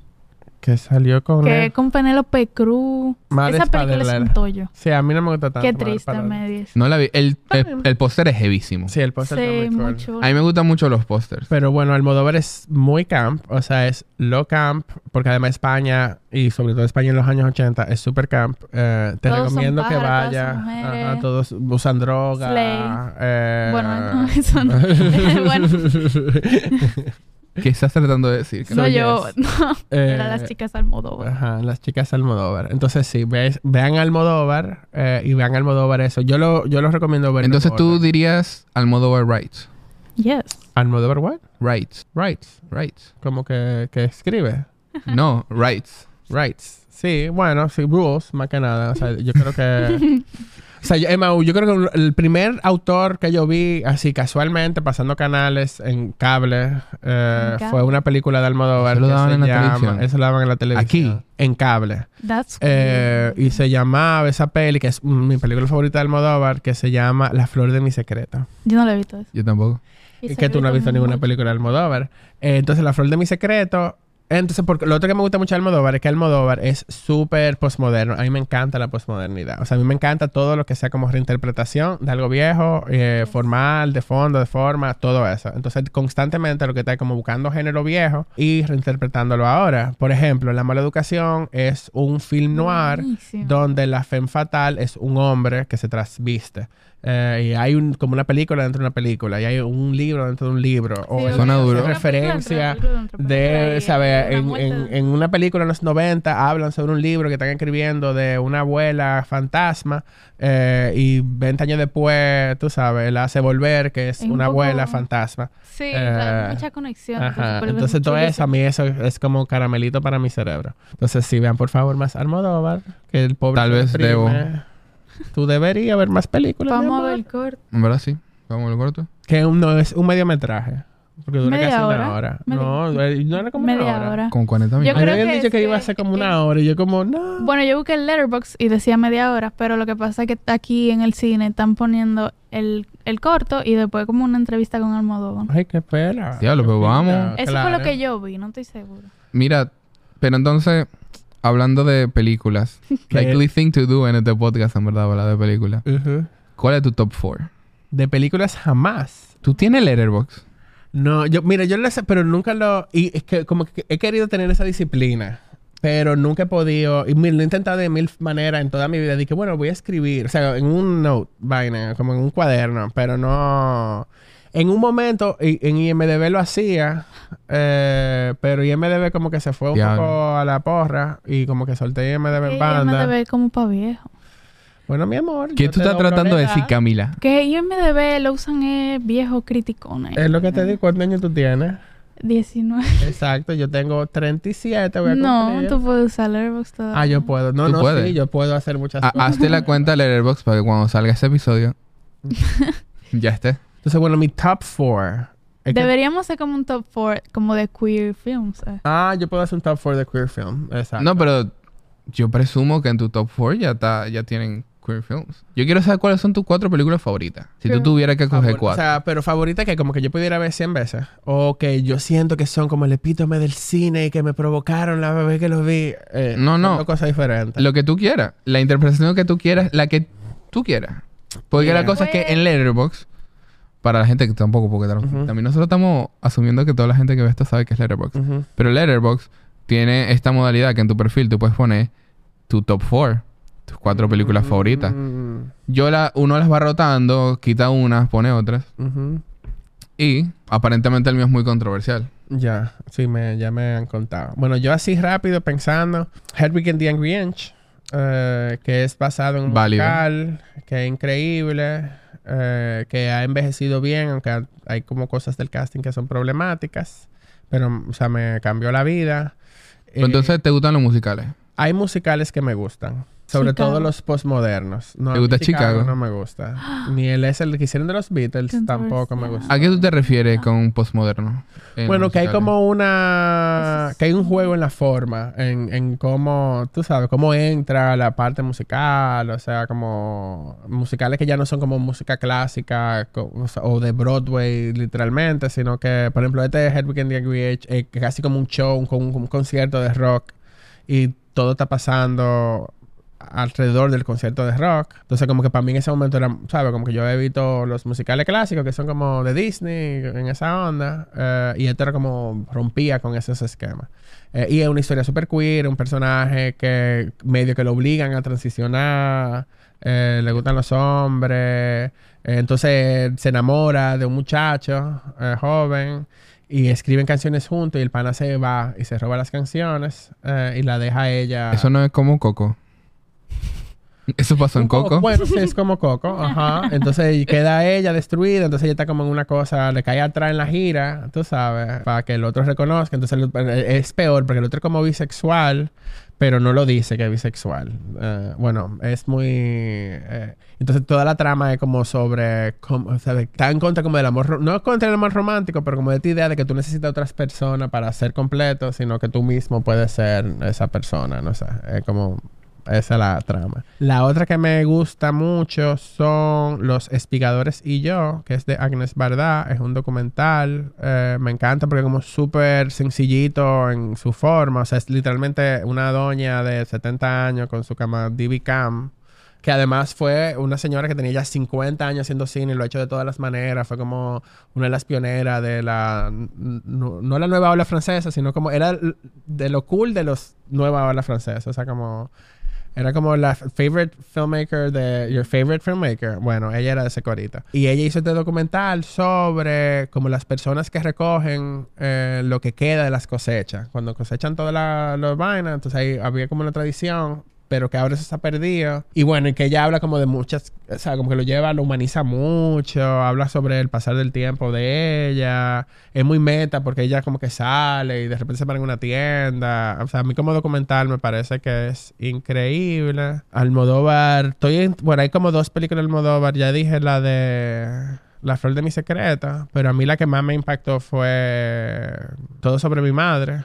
S1: Que salió con...
S2: Que
S1: él.
S2: con Penélope Cruz.
S1: Madre
S2: Esa película es un tollo.
S1: Sí, a mí no me gusta tanto.
S2: Qué triste me dice.
S3: No la vi. El, el, el póster es heavísimo.
S1: Sí, el póster
S2: Sí,
S1: está muy cool.
S2: mucho.
S3: A mí me gustan mucho los pósters.
S1: Pero bueno, Almodóvar es muy camp, o sea, es low camp, porque además España, y sobre todo España en los años 80, es super camp. Eh, te
S2: Todos son
S1: recomiendo que
S2: pájaros, todas
S1: vaya.
S2: son mujeres.
S1: Ajá, todos usan droga.
S2: Slay.
S1: eh,
S2: Bueno, no, eso no. bueno,
S3: ¿Qué estás tratando de decir?
S2: no yo. No,
S1: Eh,
S2: era las chicas Almodóvar.
S1: Ajá, las chicas Almodóvar. Entonces, sí, ves, vean Almodóvar eh, y vean Almodóvar eso. Yo lo, yo lo recomiendo ver.
S3: Entonces tú dirías Almodóvar Rights.
S2: Yes.
S1: ¿Almodóvar what?
S3: Rights.
S1: Rights.
S3: Rights.
S1: Como que, que escribe.
S3: No, rights.
S1: Rights. Sí, bueno, sí, rules, más que nada. O sea, yo creo que... o sea, yo, Emma, yo creo que el primer autor que yo vi así casualmente pasando canales en cable, eh,
S2: En cable.
S1: fue una película de Almodóvar
S3: Eso lo
S1: que
S3: daban
S1: se
S3: en la
S1: llama-
S3: televisión.
S1: Eso lo daban en la televisión.
S3: Aquí.
S1: En cable.
S2: That's
S1: Eh,
S2: cool.
S1: y se llamaba esa peli, que es mi película favorita de Almodóvar, que se llama La flor de mi secreto.
S2: Yo no lo he visto eso.
S3: Yo tampoco.
S2: Y
S1: Es que tú no has visto ninguna película de Almodóvar. Eh, entonces, La Flor de mi Secreto. Entonces, porque lo otro que me gusta mucho de Almodóvar es que Almodóvar es súper postmoderno. A mí me encanta la postmodernidad. O sea, a mí me encanta todo lo que sea como reinterpretación de algo viejo, eh, formal, de fondo, de forma, todo eso. Entonces, constantemente lo que está es como buscando género viejo y reinterpretándolo ahora. Por ejemplo, La Mala Educación es un film noir
S2: Buenísimo.
S1: donde la femme fatal es un hombre que se trasviste. Eh, y hay un, como una película dentro de una película, y hay un libro dentro de un libro. O
S2: Sí,
S1: es
S3: Suena
S1: una
S3: duro.
S1: referencia de, ¿sabes? En, en- en una película en los 90 hablan sobre un libro que están escribiendo de una abuela fantasma eh, y 20 años después, tú sabes, la hace volver, que es
S2: Es un
S1: una
S2: poco-
S1: abuela fantasma.
S2: Sí,
S1: Eh,
S2: mucha conexión.
S1: Ajá. Entonces todo eso, a mí eso es como caramelito para mi cerebro. Entonces sí, vean por favor más Almodóvar, que el pobre
S3: Tal vez debo.
S1: Tú deberías ver más películas.
S2: Vamos a ver el corto.
S3: En verdad sí. Vamos al corto.
S1: Que un- no es un mediometraje. Porque dura
S2: ¿Media
S1: casi
S2: hora?
S1: una hora.
S2: Media-
S1: No, eh, no era como una
S2: Media
S1: hora.
S2: hora.
S3: Con 40
S2: Yo
S3: minutos.
S1: A me
S2: creo
S1: habían
S2: que
S1: dicho que iba a ser como
S2: que-
S1: una hora. Y yo como, no.
S2: Bueno, yo busqué el Letterboxd y decía media hora, pero lo que pasa es que aquí en el cine están poniendo el, el corto y después como una entrevista con Almodóvar.
S1: Ay, qué pena.
S3: Diablo, pero vamos.
S2: Eso
S1: claro.
S2: fue lo que yo vi, no estoy seguro.
S3: Mira, pero entonces, hablando de películas, likely thing to do en este podcast, en verdad, hablar de películas. ¿Cuál es tu top 4?
S1: De películas jamás.
S3: ¿Tú tienes Letterboxd?
S1: No, yo, mira, yo lo sé, pero nunca lo. Y es que como que he querido tener esa disciplina. Pero nunca he podido. Y lo he intentado de mil maneras en toda mi vida. Dije, bueno, voy a escribir. O sea, en un note, vaina, como en un cuaderno. Pero no. En un momento, y- en IMDB lo hacía. eh, pero IMDB como que se fue un
S3: Diablo.
S1: poco a la porra. Y como que solté IMDB en banda.
S2: IMDB como para viejo.
S1: Bueno, mi amor.
S3: ¿Qué tú estás tratando de decir. Camila?
S2: Que IMDB lo usan es viejo criticones.
S1: Es lo que te digo. ¿Cuántos años tú tienes?
S2: 19.
S1: Exacto, yo tengo 37, voy a
S2: No,
S1: cumplir.
S2: tú puedes usar Letterboxd todavía.
S1: Ah, yo puedo. No,
S3: Tú
S1: no,
S3: puedes.
S1: sí, yo puedo hacer muchas
S3: Ha-
S1: cosas.
S3: hazte la cuenta de Letterboxd para que cuando salga ese episodio ya esté.
S1: Entonces, bueno, mi top 4.
S2: Deberíamos hacer como un top 4 como de queer films. eh.
S1: Ah, yo puedo hacer un top 4 de queer film. Exacto.
S3: No, pero yo presumo que en tu top 4 ya está, ya tienen queer films. Yo quiero saber cuáles son tus cuatro películas favoritas. Si tú tuvieras que coger
S1: Favor-
S3: cuatro.
S1: O sea, pero favorita que como que yo pudiera ver 100 veces. O que yo siento que son como el epítome del cine y que me provocaron la vez que los vi. Eh,
S3: No,
S1: son
S3: no.
S1: cosas diferentes.
S3: Lo que tú quieras. La interpretación que tú quieras. La que tú quieras. Porque
S1: Mira.
S3: la cosa es que en Letterboxd... Para la gente que tampoco... Porque
S1: Ujú.
S3: también nosotros estamos asumiendo que toda la gente que ve esto sabe que es Letterboxd. Pero Letterboxd tiene esta modalidad que en tu perfil tú puedes poner tu top 4. Tus cuatro películas favoritas. Yo la... Uno las va rotando. Quita unas, pone otras. Y aparentemente el mío es muy controversial.
S1: Ya, sí, me, ya me han contado. Bueno, yo así rápido pensando, Hedwig and the Angry Inch, eh, que es basado en un
S3: Válido.
S1: musical, que es increíble, eh, que ha envejecido bien, aunque ha- hay como cosas del casting que son problemáticas, pero, o sea, me cambió la vida.
S3: Pero
S1: Eh,
S3: entonces, ¿te gustan los musicales?
S1: hay musicales que me gustan. Sobre
S2: Chicago.
S1: todo los postmodernos. No,
S3: ¿Te gusta Chicago?
S1: No me gusta. Ni el es el que hicieron de los Beatles tampoco me gusta.
S3: ¿A qué tú te refieres con postmoderno? en
S1: Bueno, que hay como una... Que hay un juego en la forma, en, en cómo, tú sabes, cómo entra la parte musical, o sea, como musicales que ya no son como música clásica o, sea, o de Broadway literalmente, sino que, por ejemplo, este de Hedwig and the Angry Inch, es casi como un show, un, un concierto de rock. y todo está pasando alrededor del concierto de rock. Entonces, como que para mí en ese momento era, ¿sabes? Como que yo he visto los musicales clásicos que son como de Disney, en esa onda, eh, y esto era como rompía con esos esquemas. Eh, y es una historia super queer, un personaje que medio que lo obligan a transicionar, eh, le gustan los hombres, entonces se enamora de un muchacho joven y escriben canciones juntos y el pana se va y se roba las canciones y la deja a ella.
S3: Eso no es como Coco. Eso pasó en Coco.
S1: Bueno, sí, es como Coco, ajá. Entonces queda ella destruida, entonces ella está como en una cosa, le cae atrás en la gira, tú sabes, para que el otro reconozca. Entonces es peor porque el otro es como bisexual, pero no lo dice que es bisexual. Eh, bueno, es muy... eh, entonces toda la trama es como sobre... Como, o sea, está en contra como del amor... No contra el amor romántico, pero como de esta idea de que tú necesitas otras personas para ser completo, sino que tú mismo puedes ser esa persona, no sé. Es como... Esa es la trama. La otra que me gusta mucho son Los Espigadores y yo, que es de Agnes Bardá. Es un documental. Eh, me encanta porque es como súper sencillito en su forma. O sea, es literalmente una doña de 70 años con su cama DV Cam. Que además fue una señora que tenía ya 50 años haciendo cine y lo ha hecho de todas las maneras. Fue como una de las pioneras de la... No, no la nueva ola francesa, sino como era de lo cool de los nueva ola francesa. O sea, como... Era como la favorite filmmaker de your favorite filmmaker. Bueno, ella era de ese. Y ella hizo este documental sobre como las personas que recogen eh, lo que queda de las cosechas. Cuando cosechan todas las la vainas, entonces ahí había como una tradición pero que ahora eso ha perdido. Y bueno, y que ella habla como de muchas, o sea, como que lo lleva, lo humaniza mucho, habla sobre el pasar del tiempo de ella, es muy meta porque ella como que sale y de repente se para en una tienda. O sea, a mí como documental me parece que es increíble. Almodóvar, estoy en, bueno, hay como dos películas de Almodóvar, ya dije la de... La flor de mi secreta, pero a mí la que más me impactó fue Todo sobre mi madre.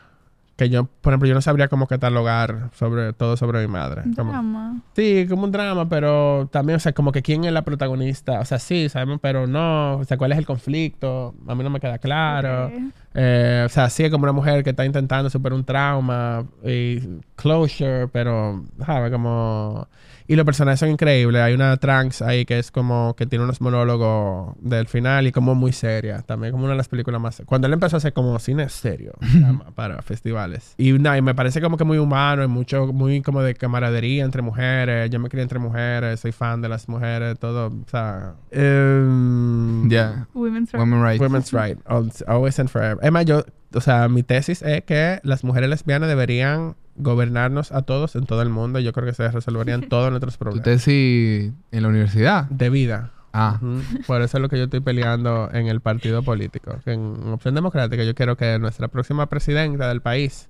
S1: Que yo, por ejemplo, yo no sabría cómo catalogar sobre todo sobre mi madre. Como-
S2: Drama.
S1: sí, como un drama, pero también, o sea, como que quién es la protagonista. O sea, sí, sabemos, pero no. O sea, cuál es el conflicto. A mí no me queda claro.
S2: Ok.
S1: Eh, o sea, sí es como una mujer que está intentando superar un trauma y closure, pero, ¿sabes? Como... Y los personajes son increíbles. Hay una trans ahí que es como que tiene unos monólogos del final y como muy seria. También como una de las películas más... Cuando él empezó a hacer como cine serio para festivales. Y, nada, y me parece como que muy humano y mucho, muy como de camaradería entre mujeres. Yo me crié entre mujeres, soy fan de las mujeres, todo. O sea... em,
S3: Ya.
S2: Women's Rights.
S3: Women rights.
S1: Women's right. Al- Always and forever. Más, yo, o sea, mi tesis es que las mujeres lesbianas deberían gobernarnos a todos en todo el mundo. Yo creo que se resolverían todos nuestros
S3: ¿Tu
S1: problemas.
S3: tesis en la universidad?
S1: De vida.
S3: Ah.
S1: Por eso es lo que yo estoy peleando en el partido político. Que en Opción Democrática yo quiero que nuestra próxima presidenta del país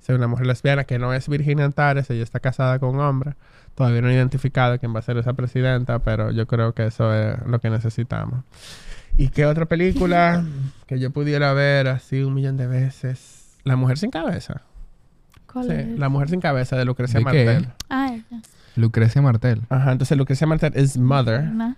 S1: sea una mujer lesbiana que no es Virginia Antares, ella está casada con un hombre. Todavía no he identificado quién va a ser esa presidenta, pero yo creo que eso es lo que necesitamos. ¿Y qué otra película que yo pudiera ver así un millón de veces? La mujer sin cabeza.
S2: ¿Cuál
S1: Sí,
S2: es?
S1: La mujer sin cabeza de Lucrecia
S3: ¿De qué?
S1: Martel.
S2: Ah, ella.
S3: Lucrecia Martel.
S1: Ajá, entonces Lucrecia Martel es mother.
S2: Buena.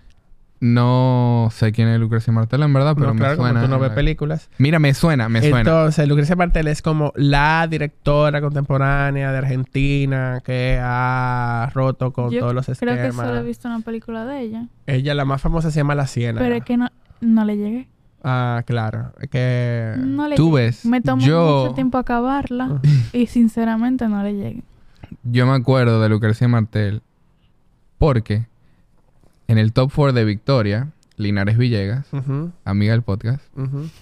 S3: No sé quién es Lucrecia Martel en verdad, pero
S1: No,
S3: me
S1: claro, como
S3: suena.
S1: tú no ves películas.
S3: Mira, me suena, me suena.
S1: Entonces, Lucrecia Martel es como la directora contemporánea de Argentina que ha roto con
S2: Yo
S1: todos los
S2: Creo que
S1: esquemas.
S2: solo he visto una película de ella.
S1: Ella, la más famosa, se llama La Siena.
S2: Pero es que no, no le llegué.
S1: Ah, claro. Es que...
S2: No le
S3: Tú
S2: llegué.
S3: ves,
S2: Me tomó
S3: yo-
S2: mucho tiempo acabarla y sinceramente no le llegué.
S3: Yo me acuerdo de Lucrecia Martel porque en el top 4 de Victoria, Linares Villegas, amiga del podcast,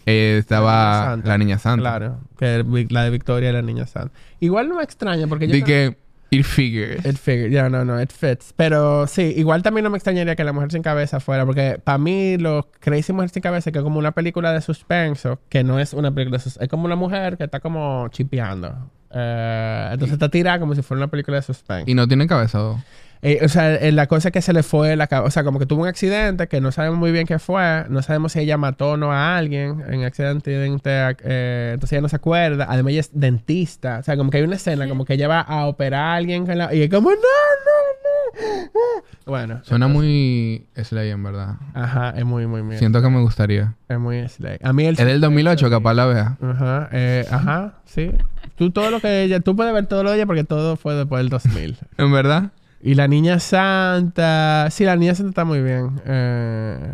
S3: eh,
S1: La
S3: estaba
S1: Niña
S3: la Niña Santa.
S1: Claro. Que la de Victoria y la Niña Santa. Igual no me extraña porque yo...
S3: De que it figures.
S1: It figures. Ya, no, no, it fits. Pero sí, igual también no me extrañaría que La Mujer Sin Cabeza fuera, porque para mí lo Crazy Mujer Sin Cabeza que es como una película de suspenso, que no es una película de suspenso, es como una mujer que está como chipeando. Eh, entonces está tirada como si fuera una película de suspenso.
S3: Y no tiene cabezado.
S1: Eh, o sea, eh, la cosa es que se le fue la cabeza. O sea, como que tuvo un accidente que no sabemos muy bien qué fue. No sabemos si ella mató o no a alguien en accidente. eh, entonces ella no se acuerda. Además, ella es dentista. O sea, como que hay una escena como que ella va a operar a alguien con la- y es como, no, no, no. Bueno.
S3: Suena muy Slay, en verdad.
S1: Ajá, es muy, muy, muy.
S3: Siento que me gustaría.
S1: Es muy slay. A mí el.
S3: Es del 2008, capaz la vea.
S1: Ajá, eh, ajá, sí. Tú todo lo que ella... Tú puedes ver todo lo de ella porque todo fue después del 2000.
S3: ¿En verdad?
S1: Y la niña santa... Sí, la niña santa está muy bien. Eh,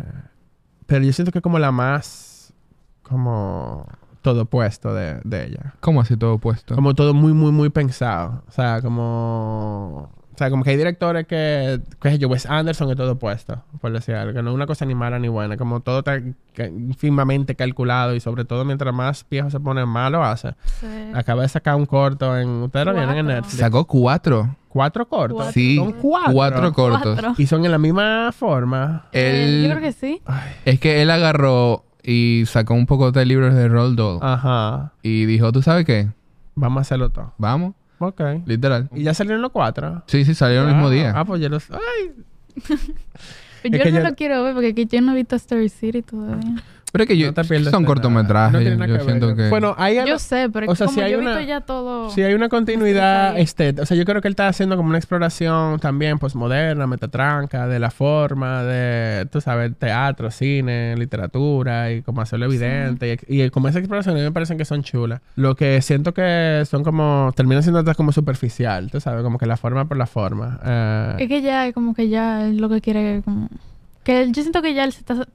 S1: pero yo siento que es como la más... Como... Todo puesto de, de ella.
S3: ¿Cómo así todo puesto?
S1: Como todo muy, muy, muy pensado. O sea, como... O sea, como que hay directores que... Que yo, Wes Anderson es todo puesto. Por decir algo. Que no es una cosa ni mala ni buena. Como todo está firmemente calculado. Y sobre todo mientras más viejo se pone, más lo hace.
S2: Sí.
S1: Acaba de sacar un corto en... Ustedes lo vieron en. Netflix.
S3: Sacó cuatro.
S1: Cuatro cortos.
S2: Cuatro.
S3: Sí.
S1: Son cuatro.
S3: Cuatro cortos.
S2: Cuatro.
S1: Y son en la misma forma.
S2: Eh,
S3: Él-
S2: Yo creo que sí.
S3: Es que él agarró y sacó un poco de libros de Roald Dahl.
S1: Ajá.
S3: Y dijo, ¿tú sabes qué?
S1: Vamos a hacerlo todo.
S3: Vamos.
S1: Ok.
S3: Literal.
S1: Y ya salieron los cuatro.
S3: Sí, sí, salieron el mismo
S1: Ah,
S3: día.
S1: Ah, pues yo los... Ay.
S2: Yo no
S1: yo-
S2: lo quiero ver porque yo no he visto Story City todavía.
S3: Pero es que yo,
S1: No te pierdes
S3: son cortometrajes.
S1: No tiene
S3: yo
S1: nada que
S3: siento
S1: ver.
S3: que...
S1: Bueno, hay algo-
S2: Yo sé, pero
S1: o
S2: es
S1: sea,
S2: como
S1: si hay
S2: yo he
S1: una-
S2: visto ya todo.
S1: Sí, hay una continuidad estética. O sea, yo creo que él está haciendo como una exploración también postmoderna, metatranca, de la forma, de, tú sabes, teatro, cine, literatura, y como hacerlo
S2: Sí.
S1: evidente. Y, y como esa exploración a mí me parecen que son chulas. Lo que siento que son como, terminan siendo hasta como superficial, tú sabes, como que la forma por la forma. Eh,
S2: Es que ya, como que ya es lo que quiere, como... Que yo siento que ya él se está...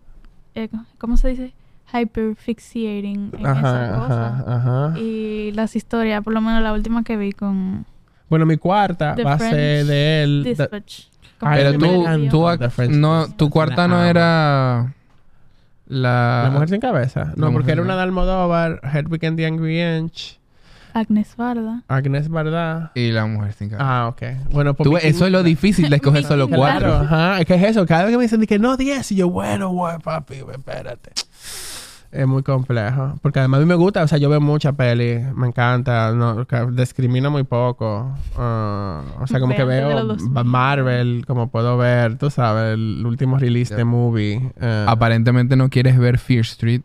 S2: eh, ¿Cómo se dice? Hyperfixating en
S1: ajá,
S2: esa cosa.
S1: ajá, ajá.
S2: Y las historias, por lo menos la última que vi con
S1: Bueno, mi cuarta
S2: The
S1: va a ser de él.
S2: Dispatch. Que
S3: Pero tú, tú, no, tu cuarta no era la...
S1: La mujer sin cabeza. No, porque era una de Almodóvar, Hedwig and the Angry Inch,
S2: Agnes Varda.
S1: Agnes Varda.
S3: Y la mujer sin cabeza.
S1: Ah, ok. Bueno, pues
S3: Tú eso es lo difícil de escoger solo cuatro.
S1: Claro, ajá. Es que es eso. Cada vez que me dicen que no 10, y yo, bueno, güey, papi, espérate. Es muy complejo. Porque además a mí me gusta, o sea, yo veo mucha peli, me encanta, no, discrimino muy poco. Ah, o sea, como que veo
S2: los 2000.
S1: Ba- Marvel, como puedo ver, tú sabes, el último release de movie. eh.
S3: Aparentemente no quieres ver Fear Street.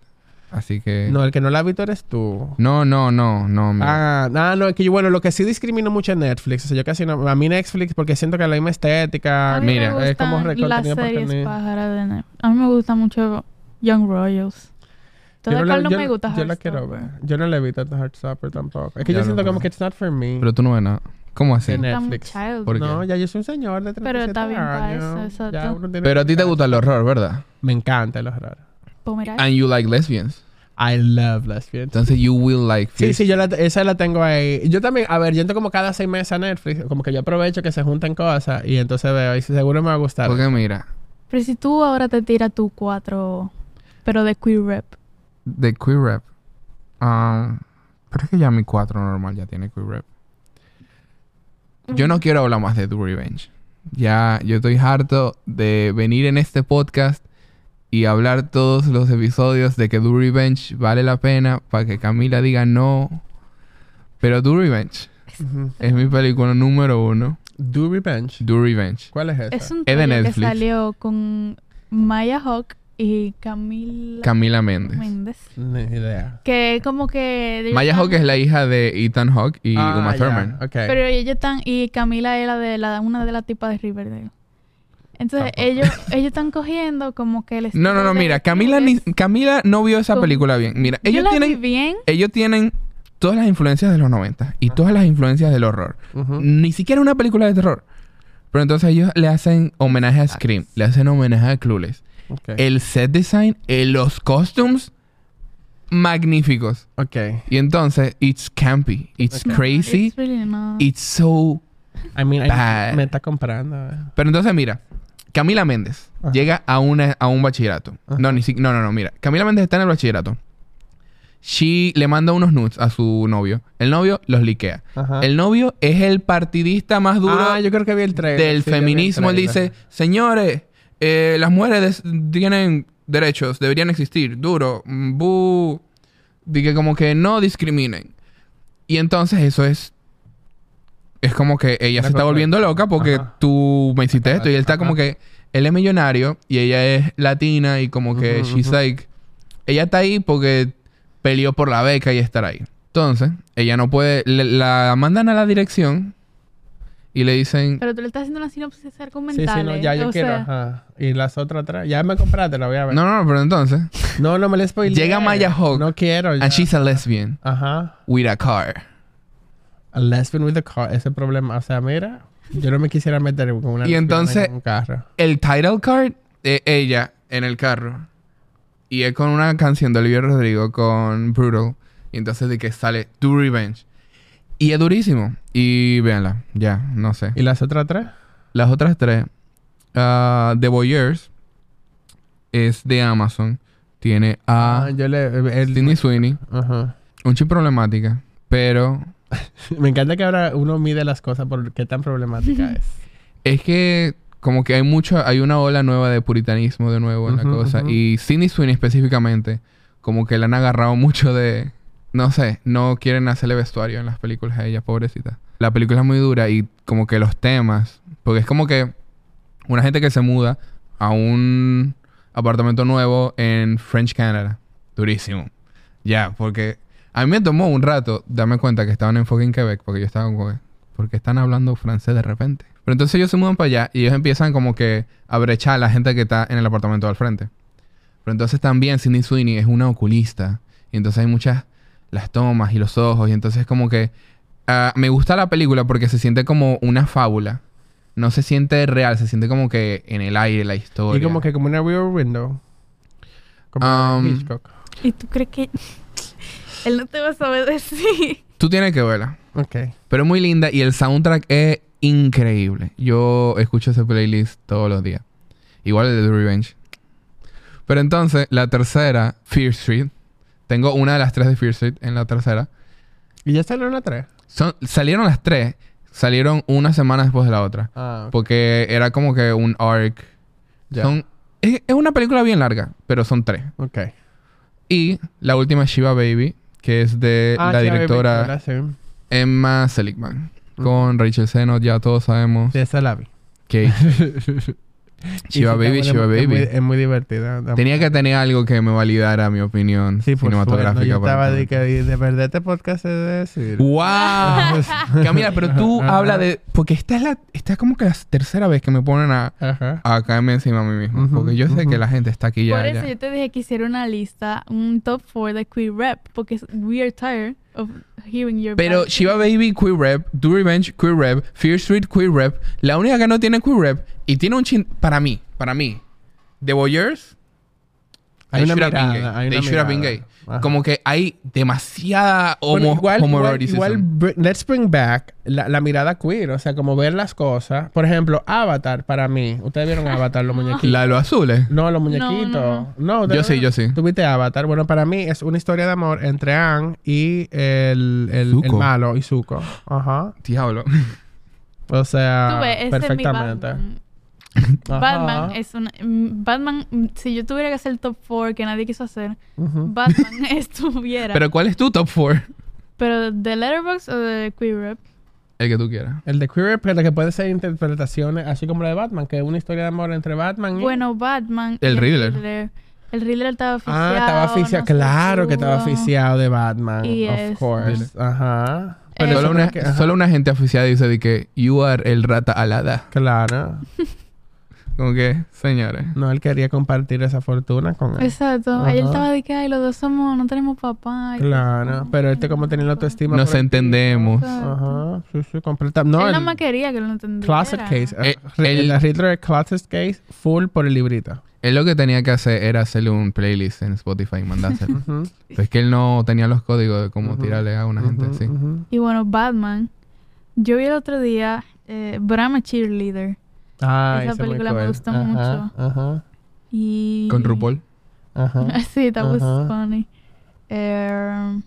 S3: Así que...
S1: No, el que no la ha visto eres tú.
S3: No, no, no, no. mira.
S1: Ah, no, no, es que yo, bueno, lo que sí discrimino mucho es Netflix. O sea, yo casi no. A mí Netflix, porque siento que la misma estética.
S2: A mí
S3: mira,
S2: me
S1: es como
S2: las series pájaras de Netflix. A mí me gusta mucho Young Royals.
S1: Yo
S2: Toda
S1: la-
S2: cual no
S1: yo-
S2: me gusta
S1: Yo la quiero ver. Yo no la he visto Heartstopper tampoco. Es que
S3: Ya
S1: yo siento como que it's not for me.
S3: Pero tú no ves nada. ¿Cómo así?
S1: De Netflix.
S2: child.
S3: ¿Por qué?
S1: no, ya yo soy un señor de 37
S2: Pero está bien para
S1: años.
S2: eso, exacto.
S3: Pero a ti te gusta el horror, ¿verdad?
S1: Me encanta el horror.
S2: Pomeranian.
S3: And you like lesbians.
S1: I love lesbians.
S3: Entonces you will like
S1: Sí,
S3: Fear
S1: sí, yo la, esa la tengo ahí. Yo también, a ver, yo entro como cada seis meses a Netflix. Como que yo aprovecho que se junten cosas y entonces veo y seguro me va a gustar.
S3: Porque mira,
S2: Pero si tú ahora te tiras tu cuatro, pero de queer rep.
S3: de Queer Rep. ah, pero es que ya mi 4 normal ya tiene Queer Rep. Yo no quiero hablar más de Do Revenge. Ya, yo estoy harto de venir en este podcast y hablar todos los episodios de que Do Revenge vale la pena para que Camila diga no. Pero Do Revenge es mi película número uno.
S1: Do Revenge.
S3: Do Revenge.
S1: ¿Cuál es esa?
S2: Es un
S3: Es de
S2: trío que
S3: Netflix.
S2: salió con Maya Hawk y Camila
S3: Camila Méndez.
S2: Méndez.
S1: Ni idea.
S2: Que como que...
S3: Maya Hawke es la hija de Ethan Hawke y
S1: Ah,
S3: Uma Thurman.
S1: ok.
S2: Pero ellos están... Y Camila era de la, una de las tipas de Riverdale. Entonces
S1: Tampoco.
S2: ellos, ellos están cogiendo como que el
S3: No, no, no, mira, Camila, ni-. Camila no vio esa película bien. Mira,
S2: Yo
S3: ellos
S2: vi
S3: tienen,
S2: bien.
S3: ellos tienen todas las influencias de los 90 y todas las influencias del horror.
S1: Ujú.
S3: Ni siquiera una película de terror. Pero entonces ellos le hacen homenaje a Scream, le hacen homenaje a Clueless.
S1: Ok.
S3: El set design, eh, los costumes, magníficos.
S1: Ok.
S3: Y entonces, it's campy, it's
S1: Ok.
S3: crazy,
S2: It's really not.
S3: it's so...
S1: I mean, I-
S3: Bad.
S1: me está comprando. eh.
S3: Pero entonces, mira, Camila Méndez
S1: Ajá.
S3: llega a, una, a un bachillerato.
S1: Ajá.
S3: No, ni si- no, no, no, mira. Camila Méndez está en el bachillerato. She le manda unos nudes a su novio. El novio los liquea.
S1: Ajá.
S3: El novio es el partidista más duro
S1: ah, yo creo que vi el trailer.
S3: del
S1: Sí,
S3: feminismo. Él dice, señores, eh, las mujeres tienen derechos, deberían existir. Duro. mm, Bu. Dije como que no discriminen. Y entonces eso es... Es como que ella
S1: Una
S3: se está volviendo loca porque
S1: Ajá.
S3: tú me hiciste esto. Y él está como que... Él es millonario y ella es latina y como que
S1: Ujú,
S3: she's
S1: ujú.
S3: like... Ella está ahí porque peleó por la beca y estar ahí. Entonces, ella no puede... le- la mandan a la dirección y le dicen...
S2: Pero tú le estás haciendo una sinopsis
S1: Sí,
S2: argumental.
S1: sí, no, ya yo
S2: o
S1: quiero.
S2: sea,
S1: Ajá. Y las otras tres. Ya me compraste, la voy a ver.
S3: No, no, no, pero entonces...
S1: no, no me le spoileé.
S3: Llega Maya Hawke
S1: No quiero. ya.
S3: And she's a lesbian
S1: Ajá.
S3: with a car.
S1: A lesbian with a car, ese problema. O sea, mira, yo no me quisiera meter con una
S3: Y entonces-
S1: en un carro.
S3: El title card de ella en el carro. Y es con una canción de Olivia Rodrigo con Brutal. Y entonces de que sale Do Revenge. Y es durísimo. Y véanla, ya, no sé.
S1: ¿Y las otras tres?
S3: Las otras tres. ah, The Voyeurs es de Amazon. Tiene a
S1: Ah, yo le... el-
S3: Sydney Sweeney.
S1: Ajá.
S3: Un chip problemática. Pero
S1: Me encanta que ahora uno mide las cosas por qué tan problemática es.
S3: es que como que hay mucho, hay una ola nueva de puritanismo de nuevo en la cosa. Y Sydney Sweeney específicamente, como que le han agarrado mucho de, no sé, no quieren hacerle vestuario en las películas a ella, pobrecita. La película es muy dura y como que los temas, porque es como que una gente que se muda a un apartamento nuevo en French Canada. Durísimo. Ya, porque a mí me tomó un rato darme cuenta que estaban en fucking Quebec, porque yo estaba como, que, ¿por qué están hablando francés de repente? Pero entonces ellos se mudan para allá y ellos empiezan como que a brechar a la gente que está en el apartamento al frente. Pero entonces también Sidney Sweeney es una oculista. Y entonces hay muchas las tomas y los ojos. Y entonces como que... ah, me gusta la película porque se siente como una fábula. No se siente real, se siente como que en el aire la historia.
S1: Y como que como una rear window. Como
S3: Um,
S1: Hitchcock.
S2: ¿Y tú crees que él no te va a saber decir?
S3: Tú tienes que verla.
S1: Ok.
S3: Pero es muy linda y el soundtrack es increíble. Yo escucho ese playlist todos los días. Igual el de The Revenge. Pero entonces, la tercera, Fear Street. Tengo una de las tres de Fear Street en la tercera.
S1: ¿Y ya salieron las tres?
S3: Son, salieron las tres. Salieron una semana después de la otra.
S1: Ah.
S3: Porque era como que un arc. Son, es, es una película bien larga, pero son tres.
S1: Ok.
S3: Y la última es Shiva Baby, que es de
S1: Ah,
S3: la directora
S1: sí.
S3: Emma Seligman. Con Rachel Sennott, ya todos sabemos
S1: Sí, esa la vi. Sí,
S3: Baby, Shiva
S1: buena, es
S3: Baby.
S1: muy- Es muy divertida. Está
S3: Tenía que tener algo que me validara mi opinión
S1: Sí, por
S3: cinematográfica.
S1: supuesto. Yo
S3: para
S1: estaba de que de verdad este podcast es de decir.
S3: ¡Wow! Camila, pero tú
S1: Ajá.
S3: hablas de... Porque esta es la... Esta es como que la tercera vez que me ponen a,
S1: Ajá.
S3: a caerme encima a mí mismo.
S1: Ujú,
S3: porque yo sé
S1: ujú.
S3: que la gente está aquí ya.
S2: Por eso
S3: ya.
S2: yo te dije que hiciera una lista, un top 4 de queer rap, porque es- we are tired of hearing your
S3: Pero Shiva. Baby, Queer Rep, Do Revenge, Queer Rep, Fear Street, Queer Rep. La única que no tiene Queer Rep y tiene un chin... Para mí, para mí. The Voyeurs...
S1: Hay una mirada,
S3: gay.
S1: hay
S3: They
S1: una
S3: should have been
S1: mirada.
S3: gay.
S1: Ajá.
S3: Como que hay demasiada homo,
S1: Bueno, igual, igual,
S3: homoeroticism.
S1: igual br- let's bring back la, la mirada queer, o sea, como ver las cosas. Por ejemplo, Avatar para mí. Ustedes vieron Avatar, los muñequitos.
S3: La de los azules.
S1: No, los
S2: No,
S1: muñequitos.
S2: no,
S1: No,
S3: Yo sí, yo sí.
S1: ¿Tuviste Avatar? Bueno, para mí es una historia de amor entre Aang y el, el, el malo, y Zuko. Ajá.
S3: Diablo.
S1: O sea,
S2: Tú ves, ese es mi
S1: perfectamente.
S2: Batman. Es una... mm, Batman, mm, si yo tuviera que hacer el top 4 que nadie quiso hacer,
S1: Ujú.
S2: Batman estuviera.
S3: Pero ¿cuál es tu top 4?
S2: ¿Pero de Letterboxd o de Queer Rap?
S3: El que tú quieras.
S1: El de queer, pero que puede ser interpretaciones, así como la de Batman, que es una historia de amor entre Batman y...
S2: Bueno, Batman...
S3: El
S2: y
S3: Riddler.
S2: El Riddler estaba oficiado.
S1: Ah, estaba oficiado.
S2: no
S1: claro que estaba oficiado de Batman.
S2: Y
S1: of
S2: es-
S1: course. Ajá. Pero
S2: Eh,
S1: eso
S3: Solo una,
S1: que- ajá.
S3: solo una gente oficial dice de que you are el rata alada.
S1: Claro.
S3: Como que, señores.
S1: No, él quería compartir esa fortuna con él.
S2: Exacto.
S1: Ajá.
S2: Ella estaba de que, ay, los dos somos, no tenemos papá.
S1: Claro.
S2: todo.
S1: Pero este como tenía la autoestima.
S3: Nos entendemos.
S1: Ajá. Sí, sí, completa. No,
S2: él
S1: el
S2: nada más quería que lo entendiera.
S1: Closet Case.
S3: Eh,
S1: el,
S3: el-
S1: el Riddler Closet Case full por el librito.
S3: Él lo que tenía que hacer era hacerle un playlist en Spotify y mandárselo.
S1: Ujú.
S3: Pero es que él no tenía los códigos de cómo tirarle a una gente así.
S2: Y bueno, Batman. Yo vi el otro día, eh, but I'm a cheerleader.
S1: Ay,
S2: Esa película me gustó
S1: Ajá,
S2: mucho.
S1: Ajá.
S2: Y...
S3: Con RuPaul.
S1: Ajá.
S2: sí, that was funny. Eh,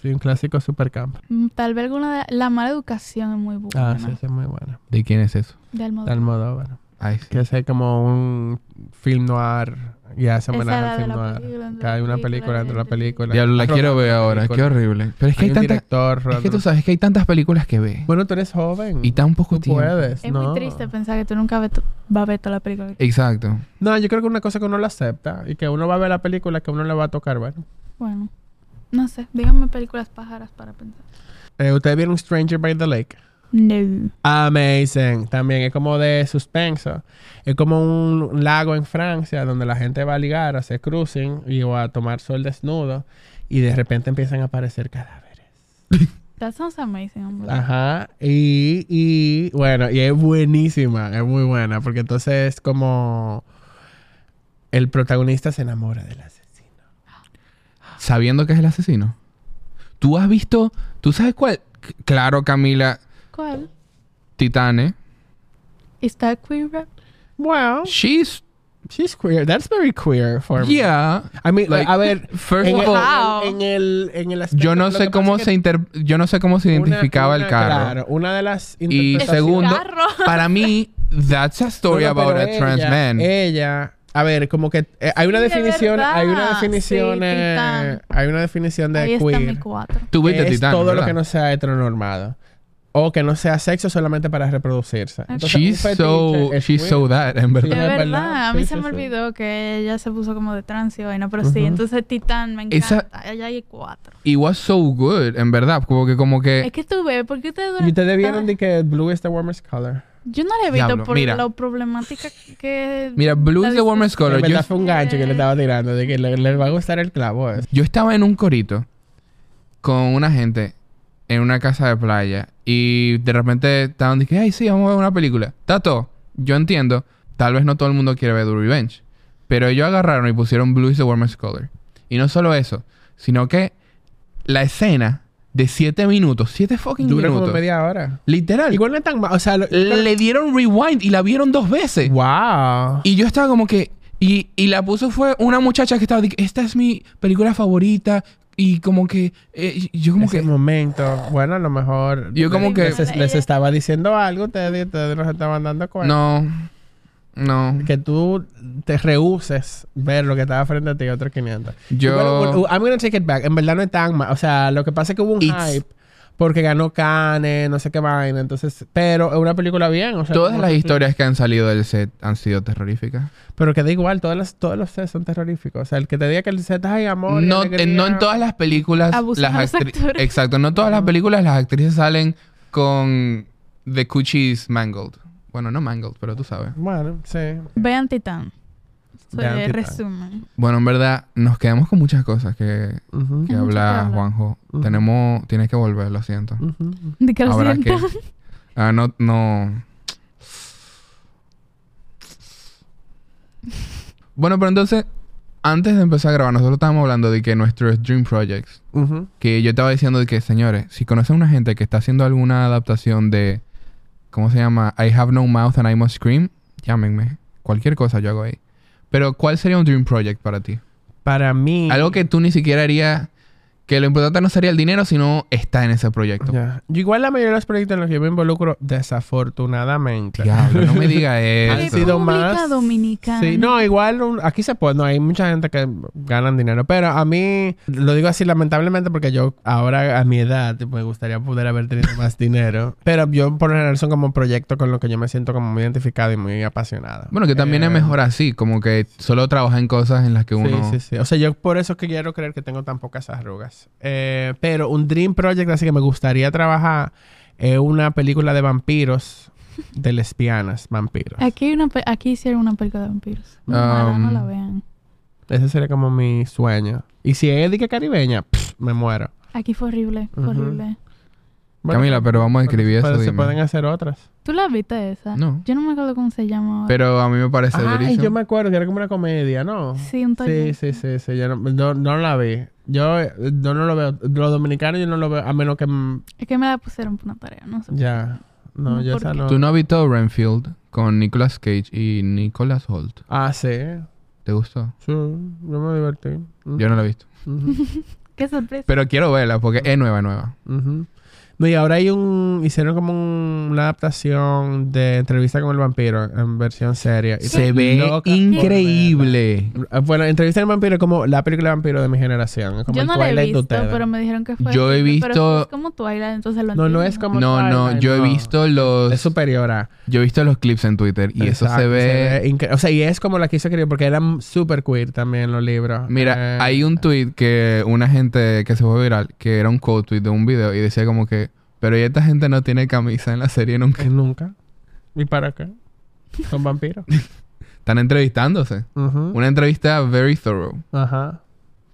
S1: Sí, un clásico super camp.
S2: mm, tal vez alguna de... La mala educación es muy buena.
S1: Ah, sí, es muy bueno.
S3: ¿De quién es eso?
S2: De
S1: De
S2: Almodóvar.
S3: Ay, sí.
S1: Que es como un film noir y hace
S2: Esa
S1: homenaje al
S2: de
S1: film noir.
S2: película,
S1: Que hay
S2: la
S1: una
S2: película,
S1: dentro de la película.
S3: Diablo, la quiero ver ahora. Qué horrible. Pero es que
S1: Hay
S3: tantas...
S1: director
S3: Es que tú sabes que hay tantas películas que ve.
S1: Bueno, tú eres joven.
S3: Y tan poco
S1: Tú
S3: tiempo.
S1: puedes,
S2: Es
S1: ¿no?
S2: muy triste pensar que tú nunca ves vas a ver toda la película.
S3: Exacto.
S1: No, yo creo que una cosa que uno lo acepta y que uno va a ver la película que uno le va a tocar, bueno.
S2: Bueno, no sé. Díganme películas pájaras para pensar.
S1: Eh, ¿Ustedes vieron Stranger by the Lake?
S2: No.
S1: Amazing. También es como de suspenso. Es como un lago en Francia donde la gente va a ligar, a hacer cruising y o a tomar sol desnudo y de repente empiezan a aparecer cadáveres.
S2: That sounds amazing, verdad.
S1: Ajá. Y, y bueno, y es buenísima, es muy buena, porque entonces es como el protagonista se enamora del asesino.
S3: Sabiendo que es el asesino. ¿Tú has visto? ¿Tú sabes cuál? Claro, Camila.
S2: ¿Cuál?
S3: Titane.
S2: ¿Is that queer rap?
S1: Well,
S3: She's...
S1: she's queer. That's very queer for me.
S3: Yeah.
S1: I mean,
S3: Like,
S1: a ver,
S3: First
S1: en,
S3: of
S1: el,
S3: all,
S2: Wow.
S1: en el en el aspecto-
S3: yo no
S1: lo
S3: sé cómo se inter... Yo no sé cómo se
S1: una-
S3: identificaba el
S1: una-
S3: carro.
S1: Claro, una de las
S3: Y segundo, para mí, that's a story
S1: No, no,
S3: about a trans
S1: ella-
S3: man.
S1: Ella, a ver, como que eh, hay una
S2: Sí, de
S1: definición, hay una definición,
S2: Sí,
S1: eh, hay una definición de
S2: Ahí está mi
S1: queer.
S2: cuatro.
S3: Tú viste
S1: es
S3: Titán,
S1: todo lo
S3: ¿verdad?
S1: que no sea heteronormado. O que no sea sexo solamente para reproducirse. Entonces,
S3: She's so...
S1: queer.
S3: so that, en
S1: Sí,
S3: verdad.
S2: De
S1: es
S2: verdad, a mí
S1: Sí,
S2: se
S1: sí,
S2: me
S1: sí.
S2: olvidó que ella se puso como de trans y vaina, pero sí,
S1: Ujú.
S2: entonces Titán me encanta.
S3: Esa-
S2: Allá hay cuatro.
S3: It was so good, en verdad. Como que... Como que
S2: Es que tú ves, ¿por qué ustedes
S1: Y
S2: duran
S1: ustedes vieron de que blue is the warmest color.
S2: Yo no la he visto
S3: Diablo,
S2: por
S3: mira.
S2: lo problemática que...
S3: Mira, Blue is the warmest color. Yo,
S1: fue un gancho que le estaba tirando, de que le, le va a gustar el clavo.
S3: yo estaba en un corito con una gente en una casa de playa y de repente estaban diciendo, ay, sí, vamos a ver una película. Tato, yo entiendo, tal vez no todo el mundo quiere ver The Revenge, pero ellos agarraron y pusieron Blue is the warmest color. Y no solo eso, sino que la escena de siete minutos, siete fucking
S1: Dura como
S3: minutos,
S1: media hora.
S3: literal,
S1: Igual no es tan mal. O sea, lo-
S3: le dieron rewind y la vieron dos veces.
S1: wow.
S3: Y yo estaba como que. Y, y la puso fue una muchacha que estaba. Esta es mi película favorita. Y como que. eh, yo como
S1: Ese
S3: que.
S1: momento. Bueno, a lo mejor.
S3: Yo como que-
S1: Les, les estaba diciendo algo, ustedes, ustedes no se estaban dando cuenta.
S3: No. No.
S1: Que tú te rehuses ver lo que estaba frente a ti, otros 500.
S3: Yo.
S1: Bueno, I'm gonna take it back. En verdad no es tan mal. O sea, lo que pasa es que hubo un
S3: It's-
S1: hype porque ganó Cannes, no sé qué vaina. Entonces, pero es una película bien. O sea,
S3: Todas las historias que han salido del set han sido terroríficas.
S1: Pero que da igual, todas las, todos los sets son terroríficos. O sea, el que te diga que el set hay amor. y
S3: No, en- no en todas las películas.
S2: Abusan
S3: las
S2: a los
S3: actri-
S2: actores.
S3: Exacto. No todas las películas las actrices salen con. The Coochies Mangled. Bueno, no Mangled, pero tú sabes.
S1: Bueno, sí.
S2: Vean Titán.
S1: Vean Titán.
S2: resumen.
S3: Bueno, en verdad, nos quedamos con muchas cosas que, hablar,
S2: hablar.
S3: Juanjo. Tenemos. Tienes que volver, lo siento.
S1: ujú.
S2: De que lo
S3: Habrá
S2: siento.
S3: que. Ah, no, no. Bueno, pero entonces, antes de empezar a grabar, nosotros estábamos hablando de que nuestros Dream Projects, que yo estaba diciendo de que, señores, si conocen una gente que está haciendo alguna adaptación de, ¿cómo se llama? I Have No Mouth and I Must Scream, llámenme. Cualquier cosa yo hago ahí. Pero, ¿cuál sería un Dream Project para ti?
S1: Para mí.
S3: Algo que tú ni siquiera harías, que lo importante no sería el dinero, sino está en ese proyecto.
S1: Yo igual la mayoría de los proyectos en los que yo me involucro, desafortunadamente.
S3: Diablo, no me digas
S1: Han
S3: eso.
S1: sido
S2: República
S1: más-
S2: Dominicana.
S1: Sí, no, igual un- aquí se puede, no, hay mucha gente que ganan dinero, pero a mí, lo digo así lamentablemente porque yo ahora a mi edad me gustaría poder haber tenido más dinero, pero yo por lo general son como proyectos con los que yo me siento como muy identificado y muy apasionado.
S3: Bueno, que también
S1: Eh,
S3: es mejor así, como que solo trabaja en cosas en las que uno...
S1: Sí, sí, sí. O sea, yo por eso es que quiero creer que tengo tan pocas arrugas. Eh, pero un Dream Project así que me gustaría trabajar es una película de vampiros, de lesbianas vampiros.
S2: Aquí, hay una pe- aquí hicieron una película de vampiros. Mala,
S3: Um,
S2: no la vean.
S1: Ese sería como mi sueño. Y si es de que caribeña, pff, me muero.
S2: Aquí fue horrible, fue horrible.
S1: Bueno,
S3: Camila, pero vamos a escribir
S1: pero
S3: eso,
S1: Se
S3: dime.
S1: pueden hacer otras.
S2: ¿Tú la viste esa?
S3: No.
S2: Yo no me acuerdo cómo se llama.
S3: Pero a mí me parece
S1: Ay,
S3: durísimo.
S1: yo me acuerdo que era como una comedia, ¿no?
S2: Sí, un
S1: Sí,
S2: taller.
S1: sí, sí, sí. Yo no, no, no la vi. Yo, yo no lo veo. Los dominicanos yo no lo veo, a menos que...
S2: Es que me la pusieron por una tarea, no sé.
S1: Ya. No,
S2: No,
S1: yo
S2: ¿por
S1: esa
S2: qué?
S1: no...
S3: ¿Tú no has visto Renfield con Nicolas Cage y Nicolas Holt?
S1: Ah, sí.
S3: ¿Te gustó?
S1: Sí, yo me divertí.
S3: Yo no la he visto.
S2: Qué sorpresa.
S3: Pero quiero verla porque es nueva, nueva.
S1: Ujú. No, y ahora hay un... Hicieron como un- una adaptación de Entrevista con el Vampiro en versión seria. Y
S3: Se ve increíble.
S1: Bueno, Entrevista con el Vampiro es como la película de vampiro de mi generación. Es como
S2: Yo
S1: el
S2: no la he
S1: Twilight de
S2: visto,
S1: ustedes.
S2: pero me dijeron que fue.
S3: Yo he visto-
S2: Pero es como Twilight, entonces lo
S1: No, no es como-
S3: No, no, yo he
S1: no.
S3: visto los...
S1: Es superior a...
S3: Yo he visto los clips en Twitter y eso se ve...
S1: O sea, y es como la quiso escribir porque eran super queer también los libros.
S3: Mira,
S1: Eh,
S3: hay un tweet que una gente que se fue viral, que era un quote tweet de un video y decía como que, pero ¿y esta gente no tiene camisa en la serie nunca?
S1: Nunca. ¿Y para qué? Son vampiros.
S3: Están entrevistándose. Una entrevista very thorough.
S1: Ajá.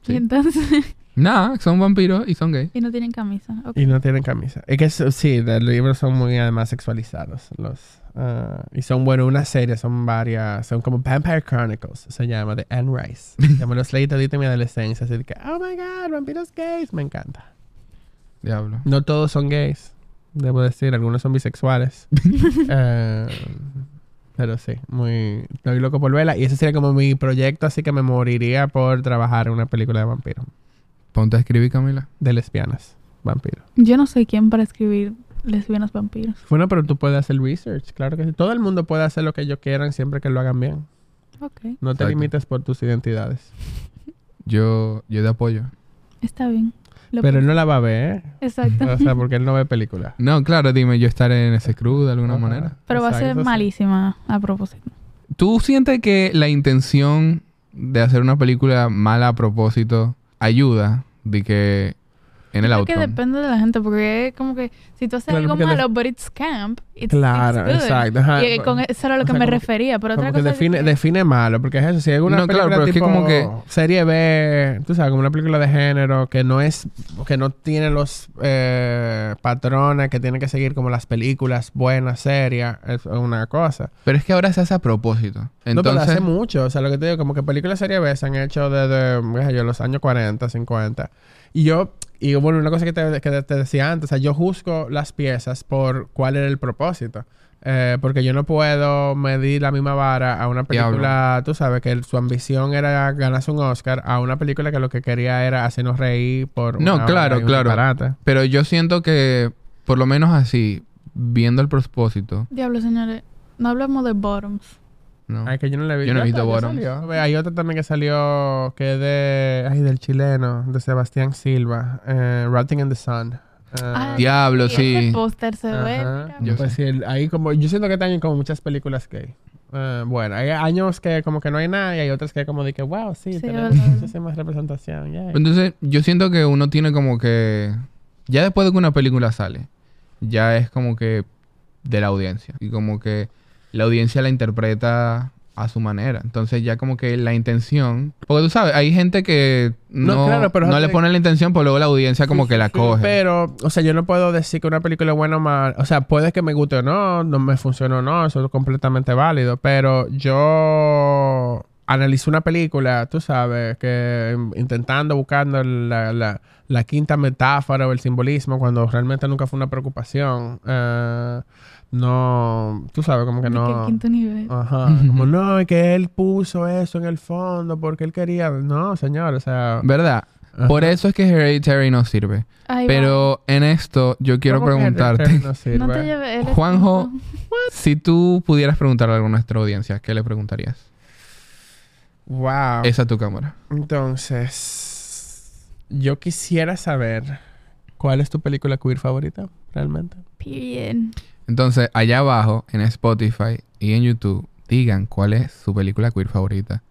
S2: Y entonces,
S3: Nada, son vampiros y son gays.
S2: Y no tienen camisa.
S1: Y no tienen camisa. Es que eso- sí, los libros son muy además sexualizados. Los, ah, y son, bueno, una serie, son varias. Son como Vampire Chronicles, se llama, de Anne Rice. Yo me los leí todito en mi adolescencia. Así de que, oh my god, vampiros gays. Me encanta.
S3: Diablo.
S1: No todos son gays, debo decir. Algunos son bisexuales. Eh, pero sí, muy. Estoy loco por verla. Y ese sería como mi proyecto, así que me moriría por trabajar en una película de vampiros.
S3: Ponte a escribir, Camila.
S1: De lesbianas, vampiros.
S2: Yo no soy quien para escribir lesbianas vampiros.
S1: Bueno, pero tú puedes hacer research, claro que sí. Todo el mundo puede hacer lo que ellos quieran siempre que lo hagan bien.
S2: Ok.
S1: No te
S3: Exacto.
S1: limites por tus identidades.
S3: Yo, yo de apoyo.
S2: Está bien. Lo
S1: Pero él no la va a ver.
S2: Exacto.
S1: O sea, porque él no ve películas.
S3: No, claro, dime, yo estaré en ese crew de alguna
S1: Ajá.
S3: manera.
S2: Pero va a ser
S1: sí.
S2: malísima a propósito.
S3: ¿Tú sientes que la intención de hacer una película mala a propósito ayuda de que en el
S2: Creo que
S3: outcome?
S2: depende de la gente, porque es como que si tú haces
S1: Claro,
S2: algo malo, but it's camp, it's,
S1: Claro,
S2: it's good.
S1: exacto. ajá.
S2: Y con eso era lo
S1: O
S2: que
S1: sea,
S2: me
S1: como-
S2: refería, pero otra
S1: Como que
S2: cosa es
S1: define,
S2: que-
S1: define malo, porque es eso. Si hay una
S3: No, claro,
S1: película
S3: pero es que
S1: tipo
S3: como que-
S1: serie B, tú sabes, como una película de género que no es, que no tiene los eh, patrones que tiene que seguir como las películas buenas, serias, es una cosa.
S3: Pero es que ahora se hace a propósito.
S1: no, pero
S3: Entonces,
S1: hace mucho. O sea, lo que te digo, como que películas serie B se han hecho desde, qué sé yo, los años 40, 50. Y yo, y bueno, una cosa que te, que te decía antes, o sea, yo juzgo las piezas por cuál era el propósito. Eh, porque yo no puedo medir la misma vara a una película, tú sabes, que el- su ambición era ganarse un Oscar, a una película que lo que quería era hacernos reír por
S3: No,
S1: una
S3: claro,
S1: hora y un
S3: claro.
S1: disparate.
S3: pero yo siento que, por lo menos así, viendo el propósito,
S2: Diablo, señores, no hablamos de bottoms.
S3: ¿No?
S1: Ay, que yo no le vi.
S3: Yo no he visto.
S1: Ve, Hay otra también que salió que es de, ay, del chileno, de Sebastián Silva, eh, Rotting in the Sun. Eh,
S2: Ah,
S3: Diablo,
S2: Ese
S3: sí.
S2: póster se ve.
S1: Ajá.
S3: Yo
S1: Pues sí, ahí como, yo siento que este año hay como muchas películas gay. Eh, bueno, hay años que como que no hay nada y hay otras que como de que, wow, sí,
S2: Sí,
S1: tenemos muchísima representación. yay".
S3: Entonces, yo siento que uno tiene como que. Ya después de que una película sale, ya es como que de la audiencia. Y como que la audiencia la interpreta a su manera. Entonces, ya como que la intención. Porque tú sabes, hay gente que no,
S1: No, claro, pero
S3: no le pone la intención, pero luego la audiencia como
S1: Sí,
S3: que la
S1: sí,
S3: coge.
S1: Pero, o sea, yo no puedo decir que una película es buena o mala. O sea, puede que me guste o no, no me funcione o no, eso es completamente válido. Pero yo analizo una película, tú sabes, que intentando, buscando la, la- la quinta metáfora o el simbolismo, cuando realmente nunca fue una preocupación. Eh, no, tú sabes, como que
S2: De que el
S1: no.
S2: quinto nivel.
S1: Ajá, como no, es que él puso eso en el fondo porque él quería. No, señor, o sea.
S3: ¿Verdad?
S1: ajá.
S3: Por eso es que Hereditary no sirve.
S2: Ahí va.
S3: Pero en esto yo quiero
S1: ¿Cómo que
S3: preguntarte,
S1: no
S2: No te lleves. eres
S3: Juanjo, si tú pudieras preguntarle algo a nuestra audiencia, ¿qué le preguntarías?
S1: Wow.
S3: Esa es tu cámara.
S1: Entonces, yo quisiera saber cuál es tu película queer favorita, realmente.
S2: Bien.
S3: Entonces, allá abajo, en Spotify y en YouTube, digan cuál es su película queer favorita.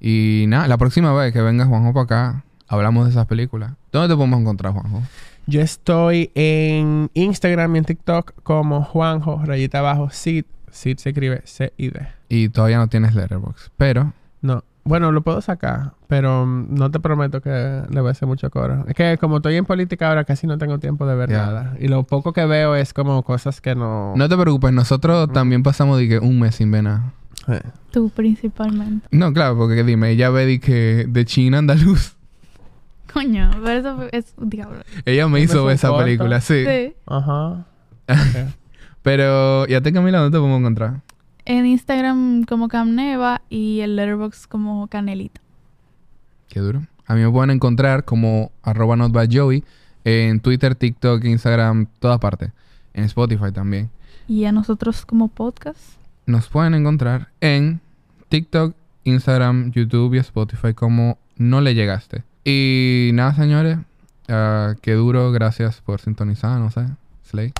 S3: Y nada, la próxima vez que venga Juanjo para acá, hablamos de esas películas. ¿Dónde te podemos encontrar, Juanjo?
S1: Yo estoy en Instagram y en TikTok como Juanjo, rayita abajo, Sid. Sid se escribe C-I-D.
S3: Y todavía no tienes Letterboxd, pero
S1: No. Bueno, lo puedo sacar, pero mm, no te prometo que le voy a hacer mucho coro. Es que como estoy en política ahora casi no tengo tiempo de ver
S3: Ya.
S1: nada. Y lo poco que veo es como cosas que no...
S3: no te preocupes, nosotros también pasamos de que un mes sin ver nada.
S1: Eh.
S2: Tú principalmente.
S3: No, claro, porque dime, ella ve de que de China andaluz.
S2: Coño, pero eso es un diablo.
S3: Ella me hizo ver esa
S1: corto.
S3: película, sí.
S2: Sí.
S1: Ajá.
S3: Pero, ¿y a ti, Camila, dónde te podemos encontrar?
S2: En Instagram como Camneva y el Letterboxd como Canelita.
S3: Qué duro. A mí me pueden encontrar como arroba notbyjoey en Twitter, TikTok, Instagram, todas partes. En Spotify también.
S2: Y a nosotros como podcast.
S3: Nos pueden encontrar en TikTok, Instagram, YouTube y Spotify como No Le Llegaste. Y nada, señores. ah, qué duro. Gracias por sintonizar, no sé. Slay.